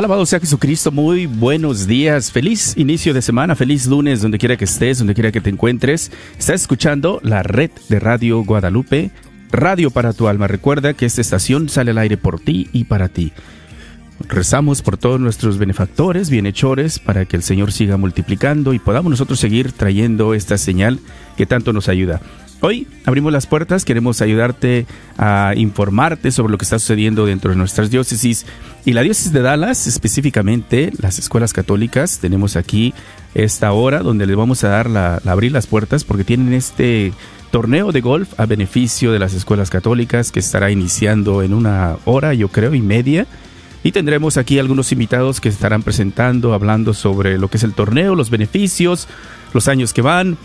Alabado sea Jesucristo, muy buenos días, feliz inicio de semana, feliz lunes, donde quiera que estés, donde quiera que te encuentres. Estás escuchando la red de Radio Guadalupe, Radio para tu alma. Recuerda que esta estación sale al aire por ti y para ti. Rezamos por todos nuestros benefactores, bienhechores, para que el Señor siga multiplicando y podamos nosotros seguir trayendo esta señal que tanto nos ayuda. Hoy abrimos las puertas, queremos ayudarte a informarte sobre lo que está sucediendo dentro de nuestras diócesis y la diócesis de Dallas, específicamente las escuelas católicas. Tenemos aquí esta hora donde les vamos a dar la, abrir las puertas porque tienen este torneo de golf a beneficio de las escuelas católicas que estará iniciando en una hora, yo creo, y media. Y tendremos aquí algunos invitados que estarán presentando, hablando sobre lo que es el torneo, los beneficios, los años que van,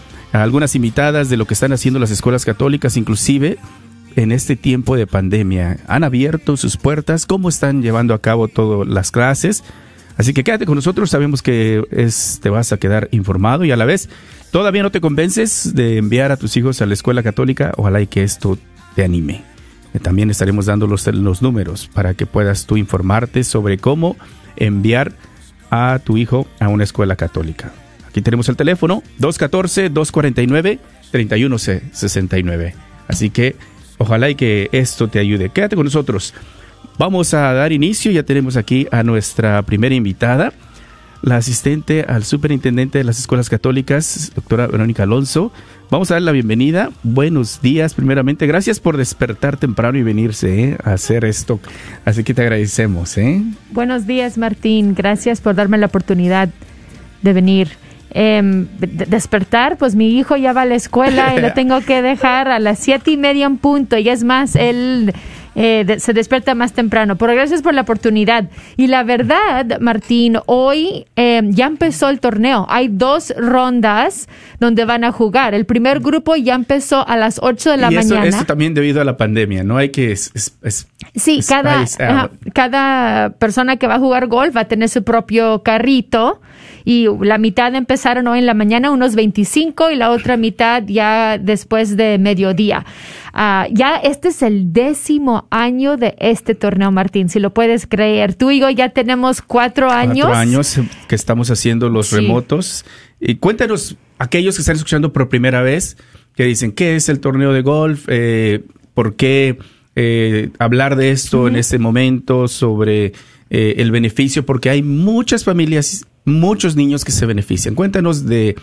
algunas invitadas de lo que están haciendo las escuelas católicas, inclusive en este tiempo de pandemia. Han abierto sus puertas, cómo están llevando a cabo todas las clases. Así que quédate con nosotros, sabemos que es, te vas a quedar informado y a la vez todavía no te convences de enviar a tus hijos a la escuela católica, ojalá y que esto te anime. Eh, también estaremos dando los, los números para que puedas tú informarte sobre cómo enviar a tu hijo a una escuela católica. Aquí tenemos el teléfono 214-249-3169. Así que ojalá y que esto te ayude. Quédate con nosotros. Vamos a dar inicio. Ya tenemos aquí a nuestra primera invitada, la asistente al superintendente de las escuelas católicas, doctora Verónica Alonso. Vamos a dar la bienvenida. Buenos días, primeramente. Gracias por despertar temprano y venirse ¿eh? a hacer esto. Así que te agradecemos. ¿eh? Buenos días, Martín. Gracias por darme la oportunidad de venir eh, despertar, pues mi hijo ya va a la escuela y lo tengo que dejar a las siete y media en punto. Y es más, él eh, se despierta más temprano. Pero gracias por la oportunidad. Y la verdad, Martín, hoy em, ya empezó el torneo. Hay dos rondas donde van a jugar. El primer grupo ya empezó a las 8 de la y mañana. Esto también debido a la pandemia, ¿no? Hay que... sí, cada, cada persona que va a jugar golf va a tener su propio carrito y la mitad empezaron hoy en la mañana, unos 25, y la otra mitad ya después de mediodía. Uh, ya este es el décimo año de este torneo, Martín, si lo puedes creer. Tú y yo ya tenemos cuatro años. Cuatro años que estamos haciendo los remotos. Y cuéntanos, aquellos que están escuchando por primera vez, que dicen, ¿qué es el torneo de golf? Eh, ¿Por qué eh, hablar de esto en este momento sobre eh, el beneficio? Porque hay muchas familias muchos niños que se benefician. Cuéntanos de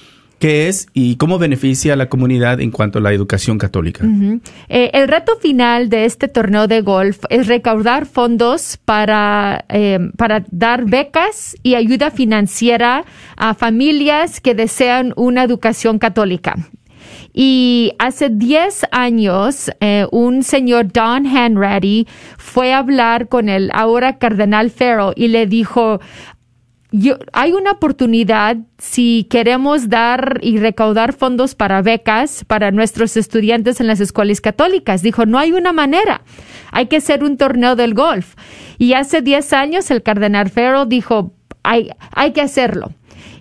qué es y cómo beneficia a la comunidad en cuanto a la educación católica. Eh, el reto final de este torneo de golf es recaudar fondos para, eh, para dar becas y ayuda financiera a familias que desean una educación católica. Y hace 10 años, eh, un señor Don Hanratty fue a hablar con el ahora cardenal Farrell y le dijo, yo, hay una oportunidad si queremos dar y recaudar fondos para becas para nuestros estudiantes en las escuelas católicas. Dijo, no hay una manera. Hay que hacer un torneo del golf. Y hace 10 años el cardenal Ferro dijo, hay, hay que hacerlo.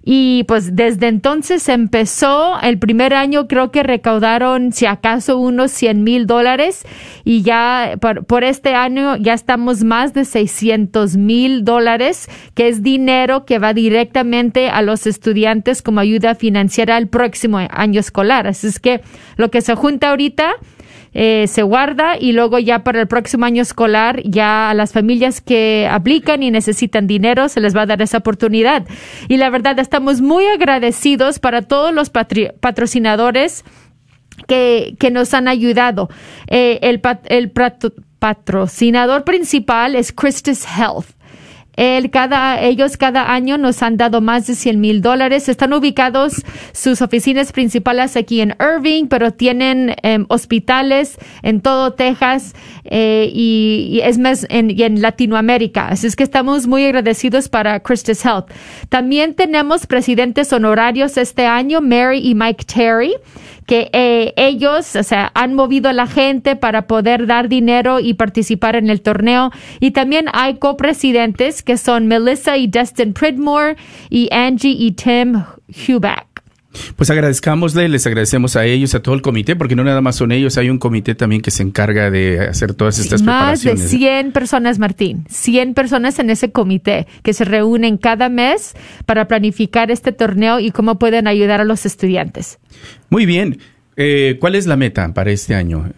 Y pues desde entonces empezó, el primer año creo que recaudaron si acaso unos 100 mil dólares y ya por, este año ya estamos más de 600 mil dólares, que es dinero que va directamente a los estudiantes como ayuda financiera al próximo año escolar. Así es que lo que se junta ahorita eh, se guarda y luego ya para el próximo año escolar ya a las familias que aplican y necesitan dinero se les va a dar esa oportunidad. Y la verdad estamos muy agradecidos para todos los patrocinadores que, que, nos han ayudado. Eh, el, el patrocinador principal es Christus Health. El, cada, ellos cada año nos han dado más de 100 mil dólares. Están ubicados sus oficinas principales aquí en Irving, pero tienen em, hospitales en todo Texas eh, y, es más en, en Latinoamérica. Así es que estamos muy agradecidos para Christus Health. También tenemos presidentes honorarios este año, Mary y Mike Terry que eh, ellos, o sea, han movido a la gente para poder dar dinero y participar en el torneo. Y también hay copresidentes que son Melissa y Dustin Pridmore y Angie y Tim Huback. Pues agradezcamosle, les agradecemos a ellos, a todo el comité, porque no nada más son ellos, hay un comité también que se encarga de hacer todas estas preparaciones. Más de 100 personas, Martín, 100 personas en ese comité que se reúnen cada mes para planificar este torneo y cómo pueden ayudar a los estudiantes. Muy bien. Eh, ¿Cuál es la meta para este año?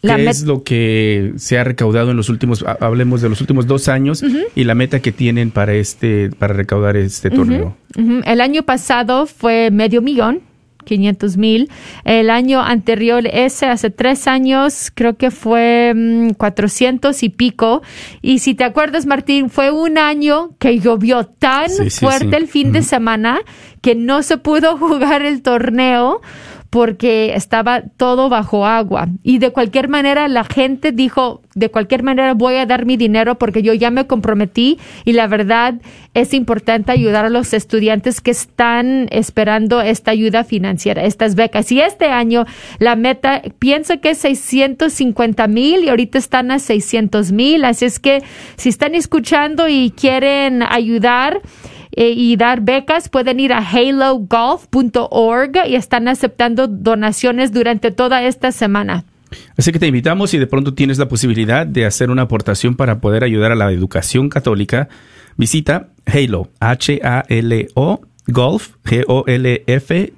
¿Qué es lo que se ha recaudado en los últimos, hablemos de los últimos dos años y la meta que tienen para este, para recaudar este torneo? El año pasado fue medio millón. 500 mil. El año anterior, ese hace tres años, creo que fue 400 mm, y pico. Y si te acuerdas, Martín, fue un año que llovió tan fuerte el fin de semana que no se pudo jugar el torneo porque estaba todo bajo agua. Y de cualquier manera la gente dijo, de cualquier manera voy a dar mi dinero porque yo ya me comprometí y la verdad es importante ayudar a los estudiantes que están esperando esta ayuda financiera, estas becas. Y este año la meta, pienso que es 650 mil y ahorita están a 600 mil. Así es que si están escuchando y quieren ayudar, eh, y dar becas, pueden ir a halogolf.org y están aceptando donaciones durante toda esta semana. Así que te invitamos si de pronto tienes la posibilidad de hacer una aportación para poder ayudar a la educación católica, visita Halo, H-A-L-O, golf, G-O-L-F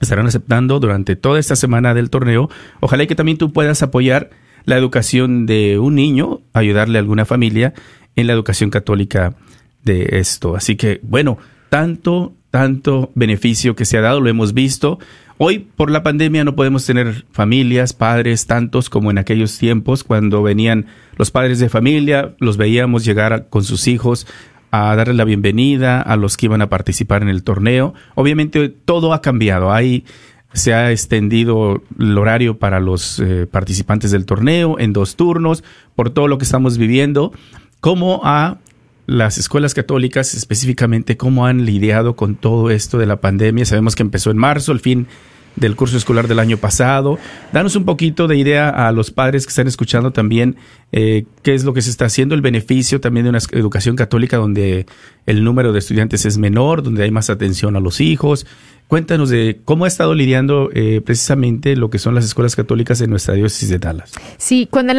Estarán aceptando durante toda esta semana del torneo. Ojalá que también tú puedas apoyar la educación de un niño, ayudarle a alguna familia en la educación católica de esto. Así que, bueno, tanto, tanto beneficio que se ha dado, lo hemos visto. Hoy, por la pandemia, no podemos tener familias, padres, tantos como en aquellos tiempos, cuando venían los padres de familia, los veíamos llegar con sus hijos a darle la bienvenida a los que iban a participar en el torneo. Obviamente, todo ha cambiado. Ahí se ha extendido el horario para los eh, participantes del torneo en dos turnos, por todo lo que estamos viviendo. ¿Cómo ha las escuelas católicas específicamente cómo han lidiado con todo esto de la pandemia. Sabemos que empezó en marzo, el fin del curso escolar del año pasado. Danos un poquito de idea a los padres que están escuchando también eh, qué es lo que se está haciendo, el beneficio también de una educación católica donde el número de estudiantes es menor, donde hay más atención a los hijos, Cuéntanos de cómo ha estado lidiando eh, precisamente lo que son las escuelas católicas en nuestra diócesis de Dallas. Sí, cuando,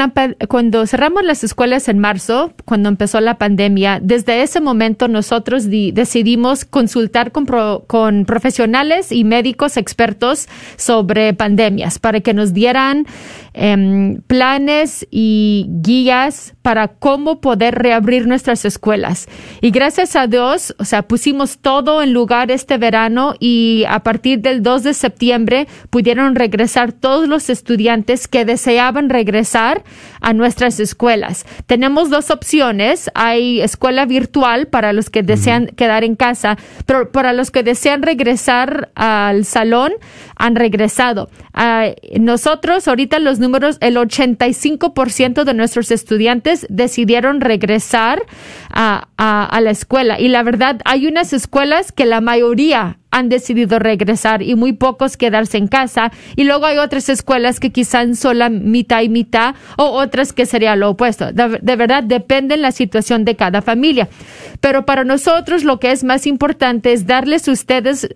cuando cerramos las escuelas en marzo, cuando empezó la pandemia, desde ese momento nosotros decidimos consultar con, con profesionales y médicos expertos sobre pandemias para que nos dieran Em, planes y guías para cómo poder reabrir nuestras escuelas. Y gracias a Dios, o sea, pusimos todo en lugar este verano y a partir del 2 de septiembre pudieron regresar todos los estudiantes que deseaban regresar a nuestras escuelas. Tenemos dos opciones. Hay escuela virtual para los que desean quedar en casa, pero para los que desean regresar al salón, han regresado. Ah, nosotros ahorita los números, el 85% de nuestros estudiantes decidieron regresar a, a, la escuela. Y la verdad, hay unas escuelas que la mayoría han decidido regresar y muy pocos quedarse en casa. Y luego hay otras escuelas que quizás son mitad y mitad o otras que sería lo opuesto. De, de, verdad, depende de la situación de cada familia. Pero para nosotros lo que es más importante es darles a ustedes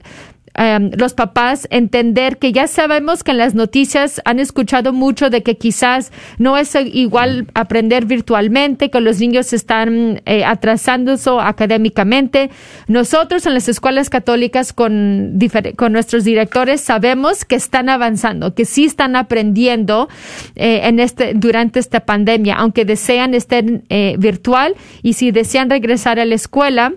Em, los papás entender que ya sabemos que en las noticias han escuchado mucho de que quizás no es igual aprender virtualmente, que los niños están eh, atrasándose académicamente. Nosotros en las escuelas católicas con, con nuestros directores sabemos que están avanzando, que sí están aprendiendo eh, en este, durante esta pandemia, aunque desean estar eh, virtual y si desean regresar a la escuela,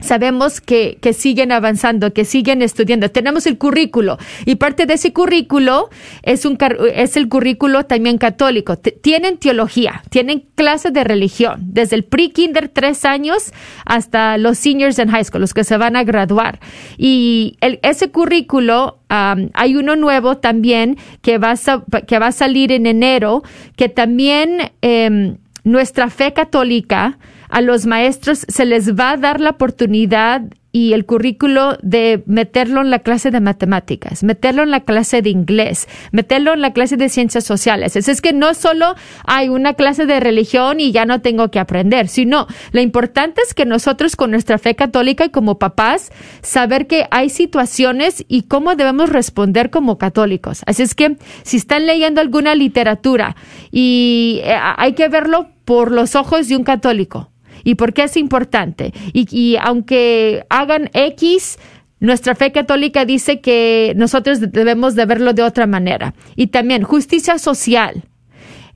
sabemos que, que, siguen avanzando, que siguen estudiando. Tenemos el currículo y parte de ese currículo es, un, es el currículo también católico. tienen teología, tienen clases de religión, desde el pre-kinder tres años hasta los seniors en high school, los que se van a graduar. Y el, ese currículo, hay uno nuevo también que va, a, que va a salir en enero, que también eh, nuestra fe católica, a los maestros se les va a dar la oportunidad y el currículo de meterlo en la clase de matemáticas, meterlo en la clase de inglés, meterlo en la clase de ciencias sociales. Es, que no solo hay una clase de religión y ya no tengo que aprender, sino lo importante es que nosotros con nuestra fe católica y como papás, saber que hay situaciones y cómo debemos responder como católicos. Así es que si están leyendo alguna literatura y eh, hay que verlo por los ojos de un católico y por qué es importante. Y, aunque hagan X, nuestra fe católica dice que nosotros debemos de verlo de otra manera. Y también justicia social.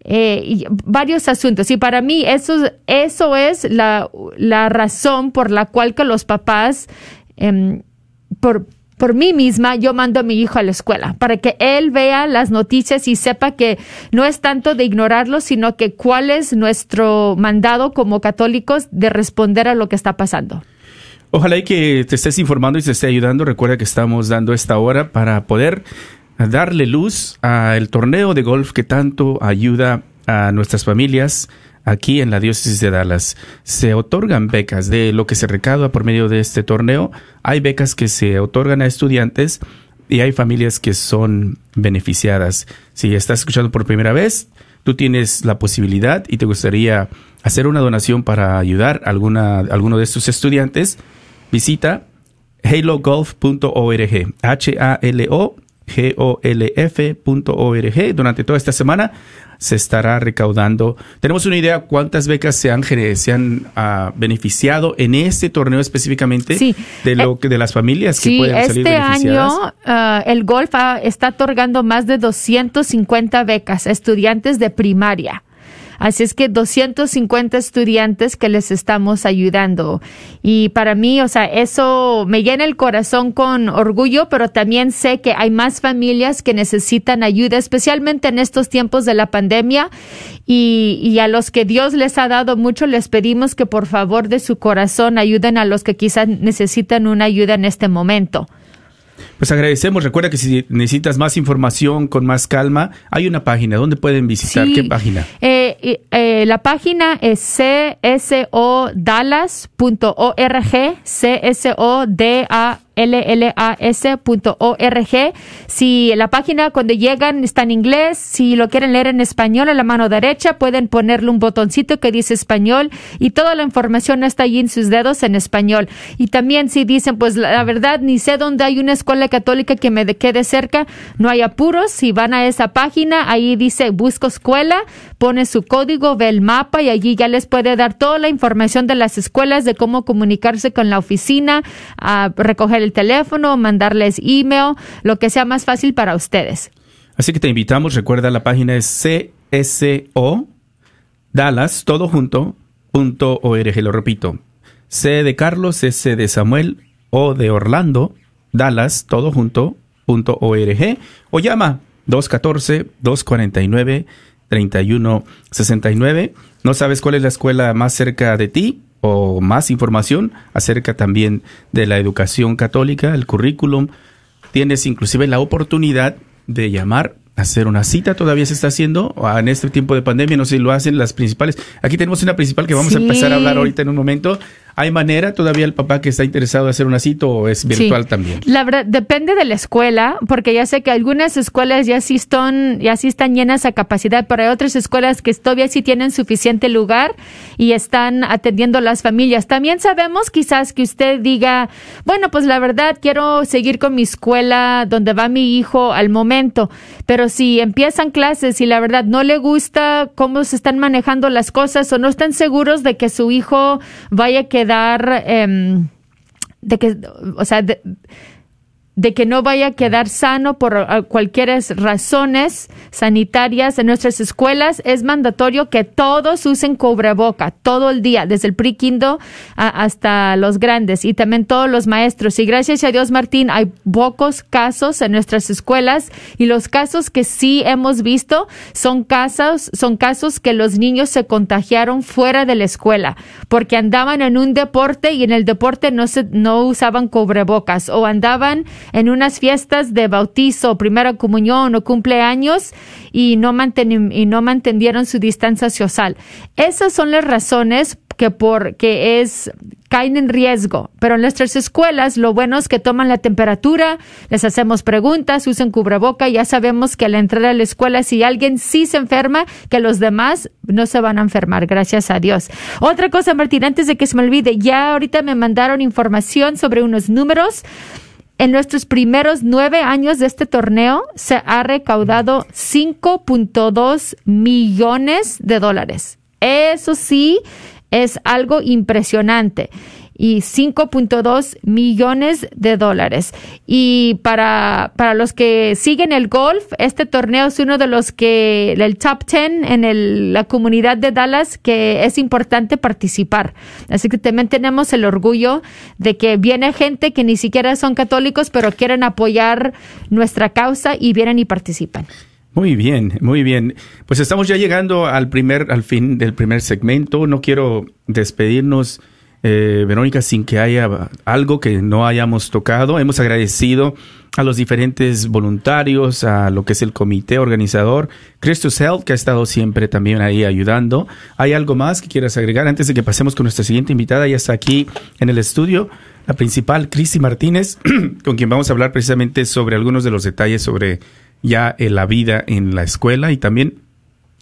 Eh, varios asuntos. Y para mí eso, eso es la, la razón por la cual que los papás, em, por, por mí misma, yo mando a mi hijo a la escuela para que él vea las noticias y sepa que no es tanto de ignorarlo, sino que cuál es nuestro mandado como católicos de responder a lo que está pasando. Ojalá y que te estés informando y te esté ayudando. Recuerda que estamos dando esta hora para poder darle luz al torneo de golf que tanto ayuda a nuestras familias aquí en la diócesis de Dallas. Se otorgan becas de lo que se recauda por medio de este torneo. Hay becas que se otorgan a estudiantes y hay familias que son beneficiadas. Si estás escuchando por primera vez, tú tienes la posibilidad y te gustaría hacer una donación para ayudar a alguna, alguno de estos estudiantes, visita halogolf.org. H-A-L-O golf.org. Durante toda esta semana se estará recaudando. Tenemos una idea cuántas becas se han, se han uh, beneficiado en este torneo específicamente de lo eh, que de las familias que pueden salir este año uh, el golf está otorgando más de 250 becas a estudiantes de primaria. Así es que 250 estudiantes que les estamos ayudando. Y para mí, o sea, eso me llena el corazón con orgullo, pero también sé que hay más familias que necesitan ayuda, especialmente en estos tiempos de la pandemia. Y, y a los que Dios les ha dado mucho, les pedimos que por favor de su corazón ayuden a los que quizás necesitan una ayuda en este momento. Pues agradecemos. Recuerda que si necesitas más información con más calma, hay una página. ¿Dónde pueden visitar? ¿Qué página? Eh, eh, la página es csodallas.org, C-S-O-D-A llas.org. Si la página cuando llegan está en inglés, si lo quieren leer en español a la mano derecha, pueden ponerle un botoncito que dice español y toda la información está allí en sus dedos en español. Y también si dicen, pues la verdad ni sé dónde hay una escuela católica que me quede cerca, no hay apuros. Si van a esa página, ahí dice busco escuela, pone su código, ve el mapa y allí ya les puede dar toda la información de las escuelas, de cómo comunicarse con la oficina, a recoger el teléfono, mandarles email, lo que sea más fácil para ustedes. Así que te invitamos, recuerda la página es CSO Dallas, todo junto, punto org, lo repito. C de Carlos, S de Samuel, O de Orlando, Dallas, todo junto, punto org, o llama 214-249-3169. ¿No sabes cuál es la escuela más cerca de ti? o más información acerca también de la educación católica, el currículum, tienes inclusive la oportunidad de llamar hacer una cita todavía se está haciendo en este tiempo de pandemia no sé si lo hacen las principales aquí tenemos una principal que vamos a empezar a hablar ahorita en un momento ¿Hay manera todavía el papá que está interesado en hacer una cita o es virtual también? La verdad, depende de la escuela, porque ya sé que algunas escuelas ya sí están, ya sí están llenas a capacidad, pero hay otras escuelas que todavía sí tienen suficiente lugar y están atendiendo a las familias. También sabemos quizás que usted diga, bueno, pues la verdad quiero seguir con mi escuela donde va mi hijo al momento, pero si empiezan clases y la verdad no le gusta cómo se están manejando las cosas o no están seguros de que su hijo vaya a quedar, em, de que, o sea, de que no vaya a quedar sano por uh, cualquier razones sanitarias en nuestras escuelas, es mandatorio que todos usen cubreboca todo el día, desde el pre-kindo hasta los grandes y también todos los maestros. Y gracias a Dios, Martín, hay pocos casos en nuestras escuelas y los casos que sí hemos visto son casos, son casos que los niños se contagiaron fuera de la escuela porque andaban en un deporte y en el deporte no se, no usaban cubrebocas o andaban en unas fiestas de bautizo, primera comunión o cumpleaños y no, y no mantendieron su distancia social. Esas son las razones que porque es caen en riesgo. Pero en nuestras escuelas lo bueno es que toman la temperatura, les hacemos preguntas, usan cubreboca, ya sabemos que al entrar a la escuela si alguien sí se enferma, que los demás no se van a enfermar, gracias a Dios. Otra cosa, Martín, antes de que se me olvide, ya ahorita me mandaron información sobre unos números en nuestros primeros nueve años de este torneo se ha recaudado 5.2 millones de dólares. Eso sí es algo impresionante y 5.2 millones de dólares. Y para, para los que siguen el golf, este torneo es uno de los que, el top 10 en la comunidad de Dallas, que es importante participar. Así que también tenemos el orgullo de que viene gente que ni siquiera son católicos, pero quieren apoyar nuestra causa y vienen y participan. Muy bien, muy bien. Pues estamos ya llegando al primer, al fin del primer segmento. No quiero despedirnos eh, Verónica, sin que haya algo que no hayamos tocado. Hemos agradecido a los diferentes voluntarios, a lo que es el comité organizador, Christus Health, que ha estado siempre también ahí ayudando. ¿Hay algo más que quieras agregar antes de que pasemos con nuestra siguiente invitada? Ya está aquí en el estudio la principal, Cristi Martínez, con quien vamos a hablar precisamente sobre algunos de los detalles sobre ya la vida en la escuela y también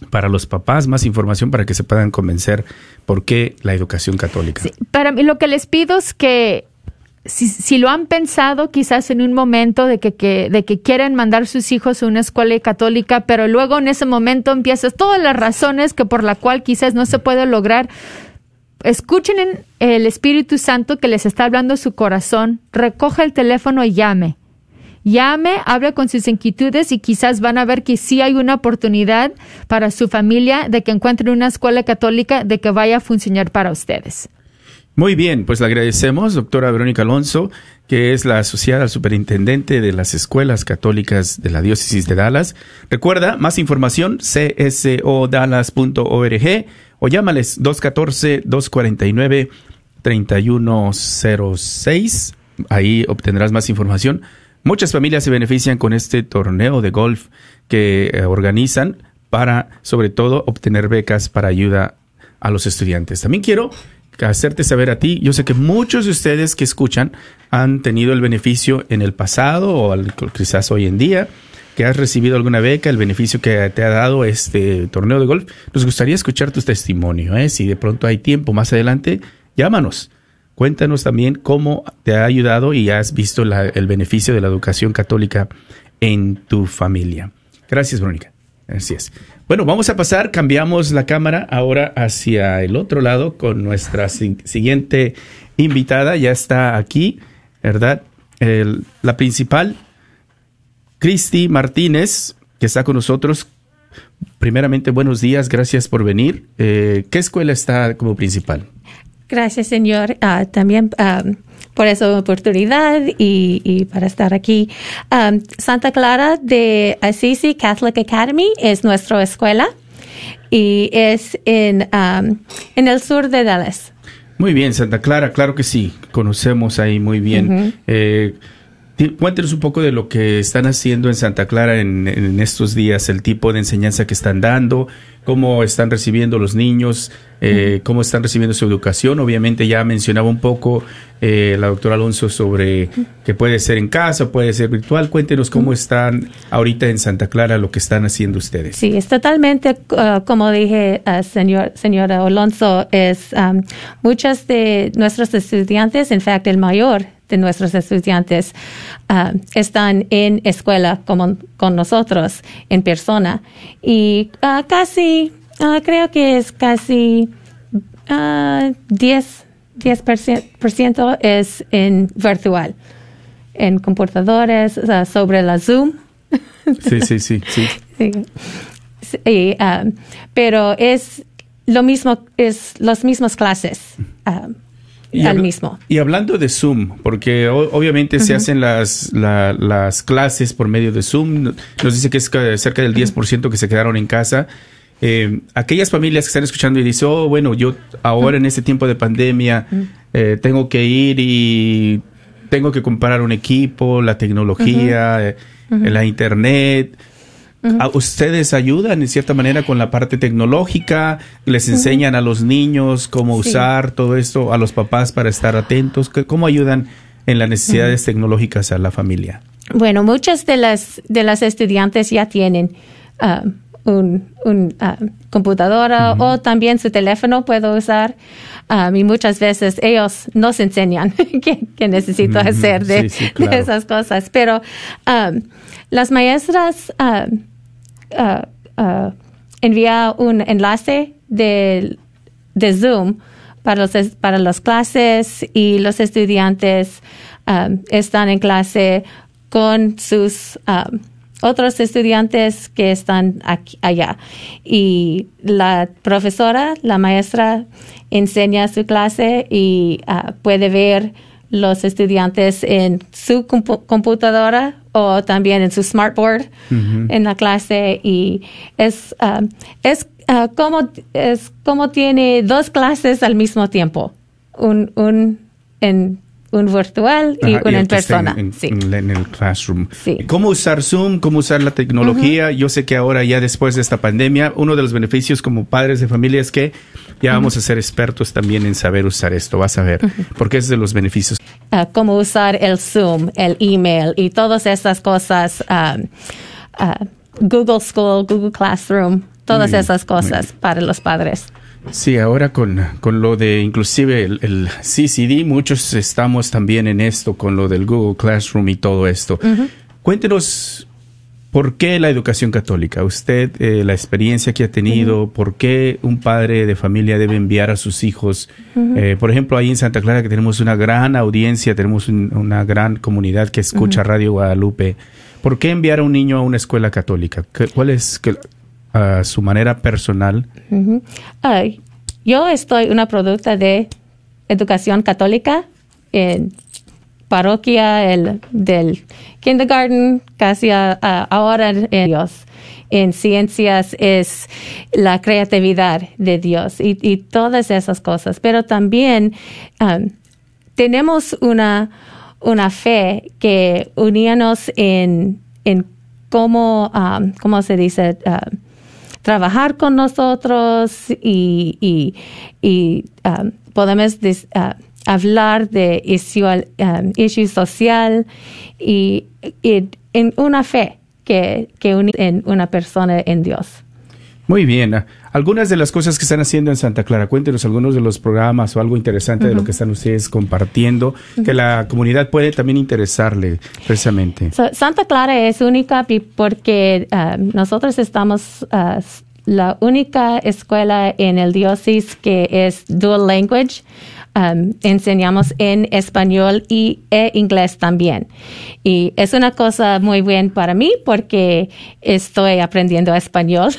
para los papás, más información para que se puedan convencer por qué la educación católica. para mí lo que les pido es que si, lo han pensado quizás en un momento de que, de que quieren mandar sus hijos a una escuela católica, pero luego en ese momento empiezas todas las razones que por la cual quizás no se puede lograr, escuchen el Espíritu Santo que les está hablando su corazón, recoge el teléfono y llame llame, hable con sus inquietudes y quizás van a ver que sí hay una oportunidad para su familia de que encuentren una escuela católica de que vaya a funcionar para ustedes. Muy bien, pues le agradecemos, doctora Verónica Alonso, que es la asociada superintendente de las escuelas católicas de la diócesis de Dallas. Recuerda, más información, csodallas.org o llámales 214-249-3106. Ahí obtendrás más información Muchas familias se benefician con este torneo de golf que eh, organizan para, sobre todo, obtener becas para ayuda a los estudiantes. También quiero hacerte saber a ti, yo sé que muchos de ustedes que escuchan han tenido el beneficio en el pasado o quizás hoy en día, que has recibido alguna beca, el beneficio que te ha dado este torneo de golf. Nos gustaría escuchar tu testimonio, ¿eh? si de pronto hay tiempo más adelante, llámanos Cuéntanos también cómo te ha ayudado y has visto el beneficio de la educación católica en tu familia. Gracias, Verónica. Así es. Bueno, vamos a pasar, cambiamos la cámara ahora hacia el otro lado con nuestra siguiente invitada. Ya está aquí, ¿verdad? la principal, Cristi Martínez, que está con nosotros. Primeramente, buenos días, gracias por venir. Eh, ¿Qué escuela está como principal? Gracias, Señor, uh, también um, por esa oportunidad y, y para estar aquí. Um, Santa Clara de Assisi Catholic Academy es nuestra escuela y es en, um, en el sur de Dallas. Muy bien, Santa Clara, claro que sí, conocemos ahí muy bien. eh, cuéntenos un poco de lo que están haciendo en Santa Clara en, en, estos días, el tipo de enseñanza que están dando, cómo están recibiendo los niños, eh, cómo están recibiendo su educación. Obviamente ya mencionaba un poco eh, la doctora Alonso sobre que puede ser en casa, puede ser virtual. Cuéntenos cómo están ahorita en Santa Clara, lo que están haciendo ustedes. Sí, es totalmente, uh, como dije, uh, señor, señora Alonso, es um, muchos de nuestros estudiantes, en fact, el mayor de nuestros estudiantes uh, están en escuela como, con nosotros en persona y uh, casi uh, creo que es casi 10 10% es en virtual en computadores uh, sobre la Zoom. Sí, sí, sí, sí. Sí. Sí, um, pero es lo mismo, es las mismas clases. um, Y al mismo. Y hablando de Zoom, porque obviamente se hacen las, la- las clases por medio de Zoom, no- nos dice que es ca- cerca del 10% que se quedaron en casa. Eh, aquellas familias que están escuchando y dicen, oh, bueno, yo ahora en este tiempo de pandemia eh, tengo que ir y tengo que comprar un equipo, la tecnología, eh, la internet. ¿A ¿Ustedes ayudan en cierta manera con la parte tecnológica? ¿Les enseñan a los niños cómo Sí. usar todo esto, a los papás para estar atentos? ¿Qué- ¿Cómo ayudan en las necesidades tecnológicas a la familia? Bueno, muchas de las de las estudiantes ya tienen ah, un, un ah, computadora o también su teléfono puedo usar. Ah, y muchas veces ellos nos enseñan qué, necesito hacer de, sí, sí, de esas cosas. Pero ah, las maestras envían un enlace de, de Zoom para, los, para las clases y los estudiantes um, están en clase con sus um, otros estudiantes que están aquí, allá. Y la profesora, la maestra, enseña su clase y ah, puede ver los estudiantes en su compu- computadora o también en su smartboard en la clase y es um, es ah, como es como tiene dos clases al mismo tiempo un un en un virtual y Ajá, una el en persona En, sí en la- en el classroom. Sí. ¿Cómo usar Zoom? ¿Cómo usar la tecnología? Yo sé que ahora ya después de esta pandemia, uno de los beneficios como padres de familia es que ya vamos a ser expertos también en saber usar esto. Vas a ver, porque es de los beneficios. ah, cómo usar el Zoom, el email y todas estas cosas, um, Google School, Google Classroom, todas esas cosas para los padres. Sí, ahora con, con lo de inclusive el, el CCD, muchos estamos también en esto, con lo del Google Classroom y todo esto. Cuéntenos, ¿por qué la educación católica? Usted, eh, la experiencia que ha tenido, ¿por qué un padre de familia debe enviar a sus hijos? Eh, por ejemplo, ahí en Santa Clara que tenemos una gran audiencia, tenemos un- una gran comunidad que escucha Radio Guadalupe. ¿Por qué enviar a un niño a una escuela católica? ¿Qué- ¿Cuál es a su manera personal? Ay, yo estoy una producta de educación católica en parroquia el, del kindergarten casi a- ahora en Dios. En ciencias es la creatividad de Dios y, y todas esas cosas. Pero también um, tenemos una, una fe que uníanos en, en cómo, um, ¿cómo se dice? Um, trabajar con nosotros y, y, y, um, podemos dis- uh, hablar de issue, um, social y, y en una fe que, que une en una persona en Dios. Muy bien. Algunas de las cosas que están haciendo en Santa Clara, cuéntenos algunos de los programas o algo interesante de lo que están ustedes compartiendo, que la comunidad puede también interesarle precisamente. So, Santa Clara es única porque um, nosotros estamos uh, la única escuela en el diócesis que es dual language. Um, enseñamos en español y e inglés también. Y es una cosa muy bien para mí porque estoy aprendiendo español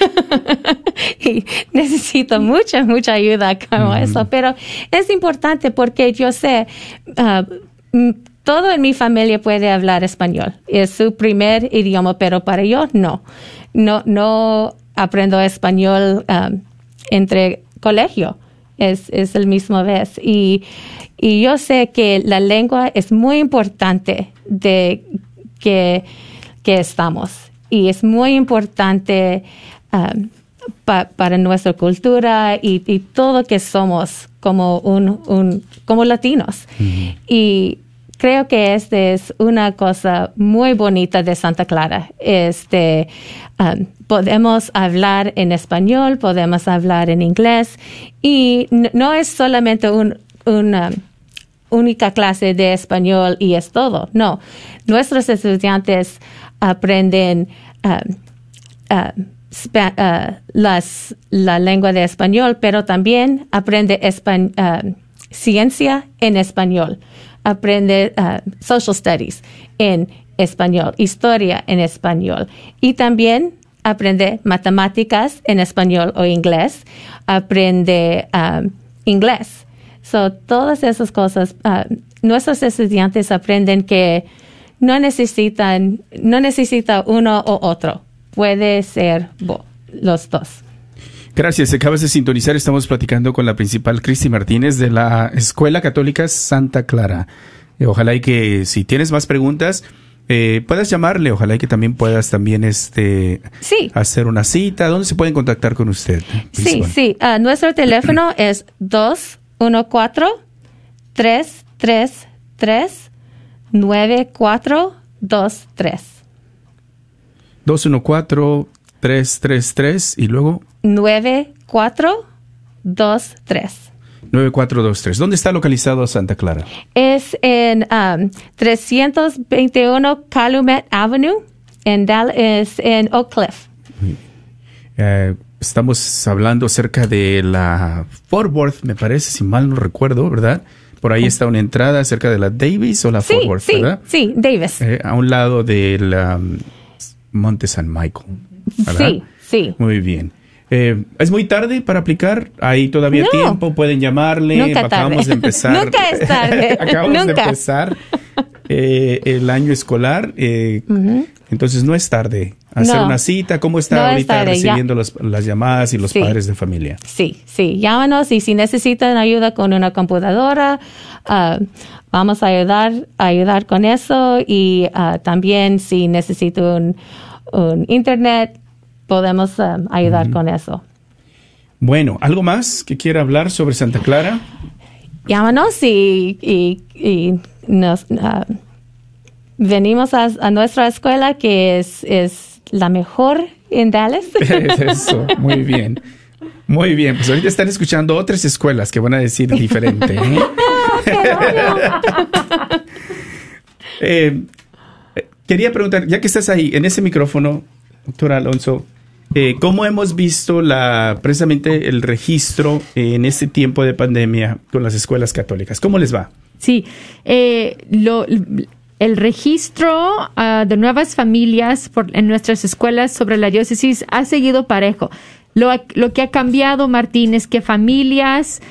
y necesito mucha, mucha ayuda como eso. Pero es importante porque yo sé, uh, mm, todo en mi familia puede hablar español. Es su primer idioma, pero para yo no. No, no aprendo español um, entre colegio. Es, es el mismo vez. Y, y yo sé que la lengua es muy importante de que, que estamos. Y es muy importante um, pa- para nuestra cultura y, y todo que somos como, un, un- como latinos. Y creo que esta es una cosa muy bonita de Santa Clara. Este, um, podemos hablar en español, podemos hablar en inglés y no es solamente un, una única clase de español y es todo. No, nuestros estudiantes aprenden um, uh, spa- uh, las, la lengua de español, pero también aprende espa- uh, ciencia en español. aprende uh, social studies en español, historia en español y también aprende matemáticas en español o inglés, aprende um, inglés. So, todas esas cosas, uh, nuestros estudiantes aprenden que no necesitan, no necesita uno o otro. Puede ser los dos. Gracias. Acabas de sintonizar. Estamos platicando con la principal Cristi Martínez de la Escuela Católica Santa Clara. Eh, ojalá y que si tienes más preguntas, eh, puedas llamarle. Ojalá y que también puedas también este hacer una cita. ¿Dónde se pueden contactar con usted? Sí, sí. Uh, nuestro teléfono es 214 333 9423. 214 333 y luego 9423. 9423. ¿Dónde está localizado Santa Clara? Es en 321 um, Calumet Avenue, en Dallas, en Oak Cliff. Eh, estamos hablando acerca de la Fort Worth, me parece, si mal no recuerdo, ¿verdad? Por ahí está una entrada cerca de la Davis o la Fort Worth, ¿verdad? Sí, Davis. Eh, a un lado del um, Monte San Michael. Sí, sí. Muy bien. Eh, ¿Es muy tarde para aplicar? ¿Hay todavía tiempo? ¿Pueden llamarle? Nunca Acabamos de empezar. Nunca es tarde. Acabamos de empezar eh, el año escolar. Eh, entonces no es tarde. Hacer una cita. ¿Cómo está ahorita recibiendo las llamadas y los padres de familia? Sí, sí. Llámanos y si necesitan ayuda con una computadora, uh, vamos a ayudar, a ayudar con eso. Y uh, también si necesitan un internet, podemos um, ayudar con eso. Bueno, ¿algo más que quiera hablar sobre Santa Clara? Llámanos y, y, nos uh, venimos a, nuestra escuela que es, es la mejor en Dallas. Eso, muy bien. Muy bien, pues ahorita están escuchando otras escuelas que van a decir diferente. ¿eh? eh, quería preguntar, ya que estás ahí, en ese micrófono, doctor Alonso, eh, ¿Cómo hemos visto la, precisamente el registro en este tiempo de pandemia con las escuelas católicas? ¿Cómo les va? Sí, eh, lo, el registro ah, de nuevas familias en nuestras escuelas sobre la diócesis ha seguido parejo. Lo, lo que ha cambiado, Martín, es que familias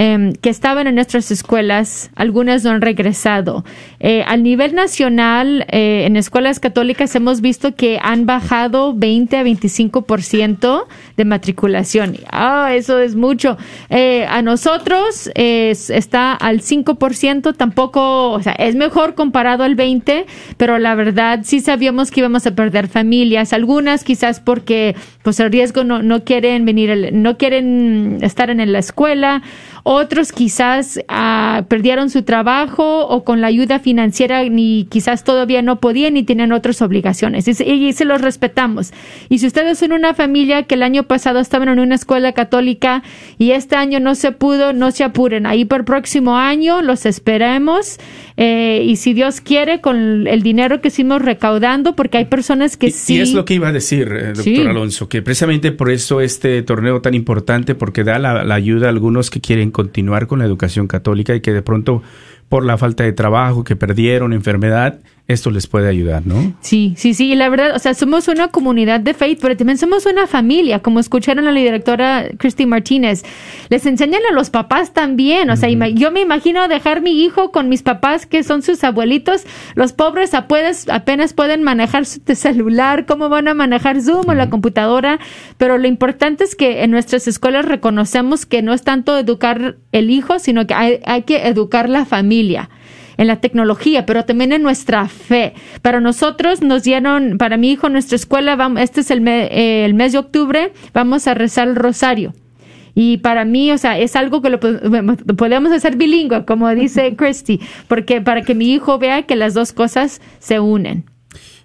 Em, que estaban en nuestras escuelas, algunas no han regresado. Eh, a nivel nacional, eh, en escuelas católicas hemos visto que han bajado 20 a 25% de matriculación. Ah, eso es mucho. Eh, a nosotros está al 5%, tampoco, o sea, es mejor comparado al 20, pero la verdad sí sabíamos que íbamos a perder familias, algunas quizás porque pues el riesgo no, no quieren venir, no quieren estar en la escuela otros quizás ah, perdieron su trabajo o con la ayuda financiera ni quizás todavía no podían ni tienen otras obligaciones. Y, se los respetamos. Y si ustedes son una familia que el año pasado estaban en una escuela católica y este año no se pudo, no se apuren. Ahí por el próximo año los esperemos. Eh, y si Dios quiere, con el dinero que seguimos recaudando, porque hay personas que sí. Y es lo que iba a decir, eh, doctor Alonso, que precisamente por eso este torneo tan importante, porque da la, la ayuda a algunos que quieren continuar con la educación católica y que de pronto por la falta de trabajo, que perdieron, enfermedad, esto les puede ayudar, ¿no? Sí, sí, sí, y la verdad, o sea, somos una comunidad de fe, pero también somos una familia, como escucharon a la directora Christy Martínez. Les enseñan a los papás también, o sea, yo me imagino dejar mi hijo con mis papás que son sus abuelitos, los pobres apenas, apenas pueden manejar su celular, cómo van a manejar Zoom o la computadora, pero lo importante es que en nuestras escuelas reconocemos que no es tanto educar el hijo, sino que hay, hay que educar la familia en la tecnología, pero también en nuestra fe. Para nosotros nos dieron, para mi hijo, nuestra escuela, vamos, este es el, eh, el mes de octubre, vamos a rezar el rosario. Y para mí, o sea, es algo que lo podemos hacer bilingüe, como dice Christy, porque para que mi hijo vea que las dos cosas se unen.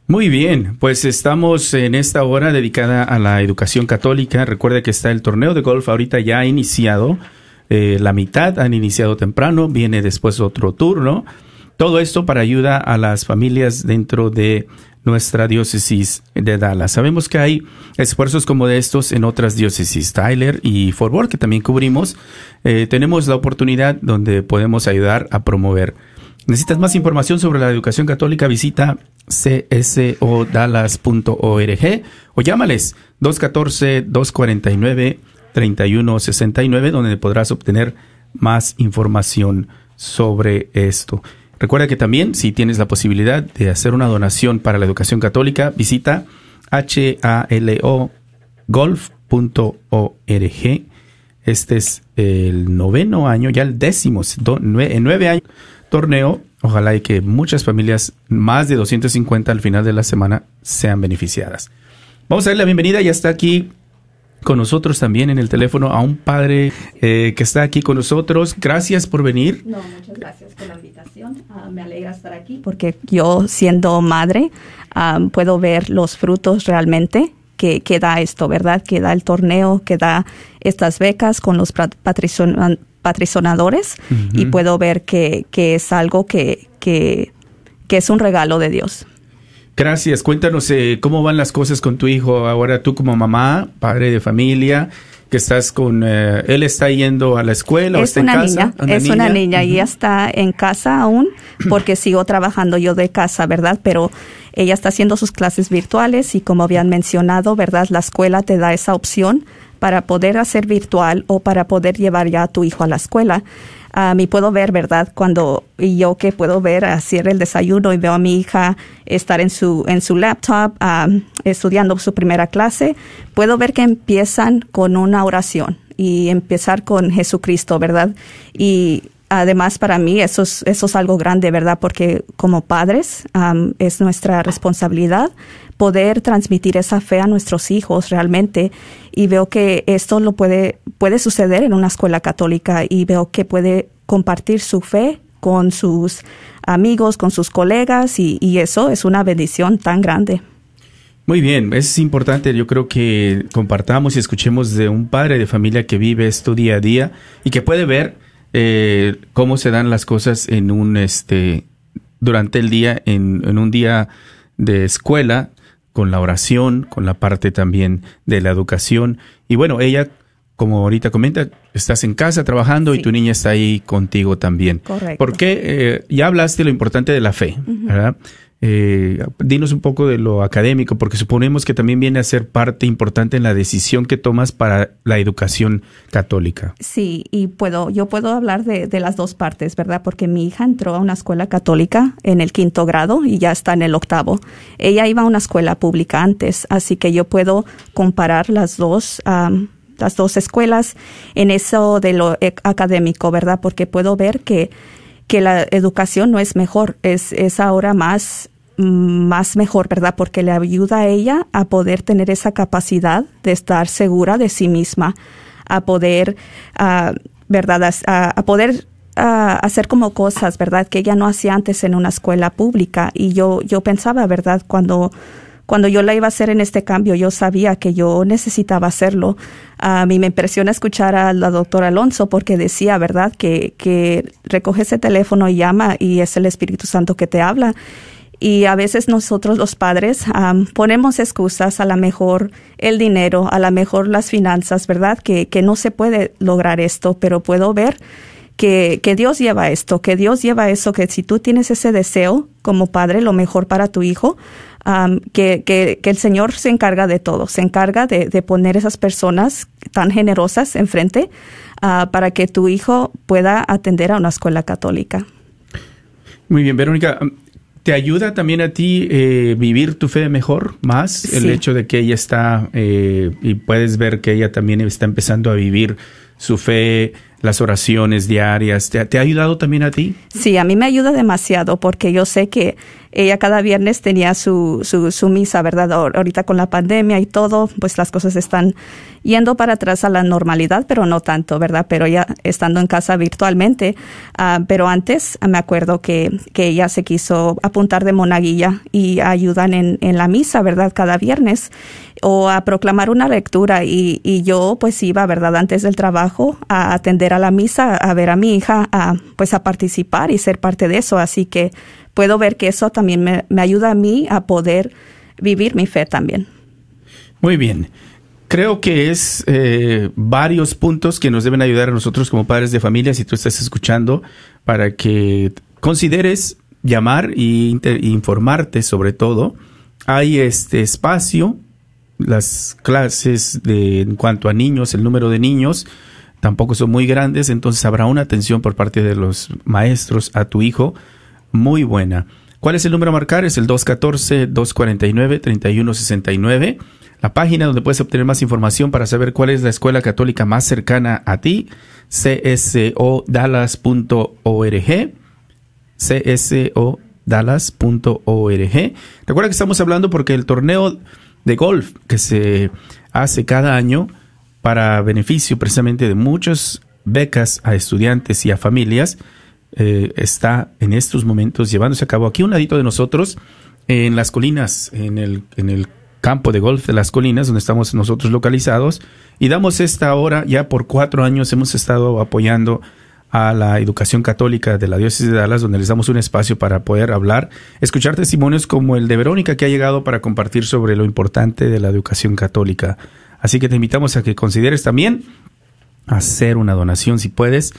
Muy bien, pues estamos en esta hora dedicada a la educación católica. Recuerde que está el torneo de golf ahorita ya iniciado. Eh, la mitad han iniciado temprano, viene después otro turno. Todo esto para ayuda a las familias dentro de nuestra diócesis de Dallas. Sabemos que hay esfuerzos como de estos en otras diócesis, Tyler y Fort Worth, que también cubrimos. Eh, tenemos la oportunidad donde podemos ayudar a promover necesitas más información sobre la educación católica, visita csodallas.org o llámales 214-249-3169, donde podrás obtener más información sobre esto. Recuerda que también, si tienes la posibilidad de hacer una donación para la educación católica, visita halogolf.org. Este es el noveno año, ya el décimo, en nueve años torneo. Ojalá y que muchas familias, más de 250 al final de la semana, sean beneficiadas. Vamos a darle la bienvenida, ya está aquí con nosotros también en el teléfono a un padre eh, que está aquí con nosotros. Gracias por venir. No, muchas gracias por la invitación. Ah, me alegra estar aquí porque yo siendo madre ah, puedo ver los frutos realmente que, que, da esto, ¿verdad? Que da el torneo, que da estas becas con los patrocinadores y puedo ver que, que es algo que, que, que es un regalo de Dios. Gracias. Cuéntanos eh, cómo van las cosas con tu hijo ahora tú como mamá, padre de familia, que estás con eh, él está yendo a la escuela es o está una en casa. Niña, es una niña y ella está en casa aún porque sigo trabajando yo de casa, ¿verdad? Pero ella está haciendo sus clases virtuales y como habían mencionado, ¿verdad? La escuela te da esa opción para poder hacer virtual o para poder llevar ya a tu hijo a la escuela. A mí puedo ver, ¿verdad? Cuando y yo que puedo ver hacer el desayuno y veo a mi hija estar en su en su laptop estudiando su primera clase, puedo ver que empiezan con una oración y empezar con Jesucristo, ¿verdad? Y además para mí eso es, algo grande, ¿verdad? Porque como padres es nuestra responsabilidad poder transmitir esa fe a nuestros hijos realmente y veo que esto lo puede puede suceder en una escuela católica y veo que puede compartir su fe con sus amigos, con sus colegas y, y eso es una bendición tan grande. Muy bien, es importante, yo creo que compartamos y escuchemos de un padre de familia que vive esto día a día y que puede ver eh, cómo se dan las cosas en un este durante el día, en, en un día de escuela, con la oración, con la parte también de la educación. Y bueno, ella, como ahorita comenta, estás en casa trabajando y tu niña está ahí contigo también. Correcto. Porque eh, ya hablaste lo importante de la fe, ¿verdad? Eh, dinos un poco de lo académico, porque suponemos que también viene a ser parte importante en la decisión que tomas para la educación católica. Sí, y puedo, yo puedo hablar de, de, las dos partes, ¿verdad? Porque mi hija entró a una escuela católica en el quinto grado y ya está en el octavo. Ella iba a una escuela pública antes, así que yo puedo comparar las dos. Um, las dos escuelas en eso de lo académico, ¿verdad? Porque puedo ver que, que la educación no es mejor, es, es ahora más más mejor, ¿verdad? Porque le ayuda a ella a poder tener esa capacidad de estar segura de sí misma, a poder, uh, ¿verdad? A, a poder uh, hacer como cosas, ¿verdad? Que ella no hacía antes en una escuela pública. Y yo, yo pensaba, ¿verdad? Cuando, cuando yo la iba a hacer en este cambio, yo sabía que yo necesitaba hacerlo. A mí me impresiona escuchar a la doctora Alonso porque decía, ¿verdad? Que, que recoge ese teléfono y llama y es el Espíritu Santo que te habla y a veces nosotros los padres ponemos excusas, a lo mejor el dinero, a lo mejor las finanzas, ¿verdad? Que, que no se puede lograr esto, pero puedo ver que, que Dios lleva esto, que Dios lleva eso, que si tú tienes ese deseo como padre, lo mejor para tu hijo, que, que, el Señor se encarga de todo, se encarga de, de poner esas personas tan generosas enfrente uh, para que tu hijo pueda atender a una escuela católica. Muy bien, Verónica. ¿Te ayuda también a ti eh, vivir tu fe mejor más? Sí. El hecho de que ella está, eh, y puedes ver que ella también está empezando a vivir su fe, las oraciones diarias, ¿te, ¿te, ha ayudado también a ti? Sí, a mí me ayuda demasiado porque yo sé que ella cada viernes tenía su, su, su misa, ¿verdad? Ahorita con la pandemia y todo, pues las cosas están yendo para atrás a la normalidad, pero no tanto, ¿verdad? Pero ella estando en casa virtualmente. Uh, pero antes me acuerdo que, que ella se quiso apuntar de monaguilla y ayudan en, en la misa, ¿verdad? Cada viernes o a proclamar una lectura y, y yo pues iba, ¿verdad? Antes del trabajo a atender a la misa, a ver a mi hija, a, pues a participar y ser parte de eso. Así que puedo ver que eso también me, me ayuda a mí a poder vivir mi fe también. Muy bien. Creo que es eh, varios puntos que nos deben ayudar a nosotros como padres de familia, si tú estás escuchando, para que consideres llamar y informarte sobre todo. Hay este espacio, las clases de, en cuanto a niños, el número de niños tampoco son muy grandes, entonces habrá una atención por parte de los maestros a tu hijo muy buena. ¿Cuál es el número a marcar? Es el 214-249-3169. La página donde puedes obtener más información para saber cuál es la escuela católica más cercana a ti, csodallas.org csodallas.org. Recuerda que estamos hablando porque el torneo de golf que se hace cada año para beneficio precisamente de muchas becas a estudiantes y a familias eh, está en estos momentos llevándose a cabo aquí un ladito de nosotros en las colinas, en el, en el campo de golf de las colinas donde estamos nosotros localizados. Y damos esta hora, ya por cuatro años hemos estado apoyando a la educación católica de la diócesis de Dallas, donde les damos un espacio para poder hablar, escuchar testimonios como el de Verónica que ha llegado para compartir sobre lo importante de la educación católica. Así que te invitamos a que consideres también hacer una donación si puedes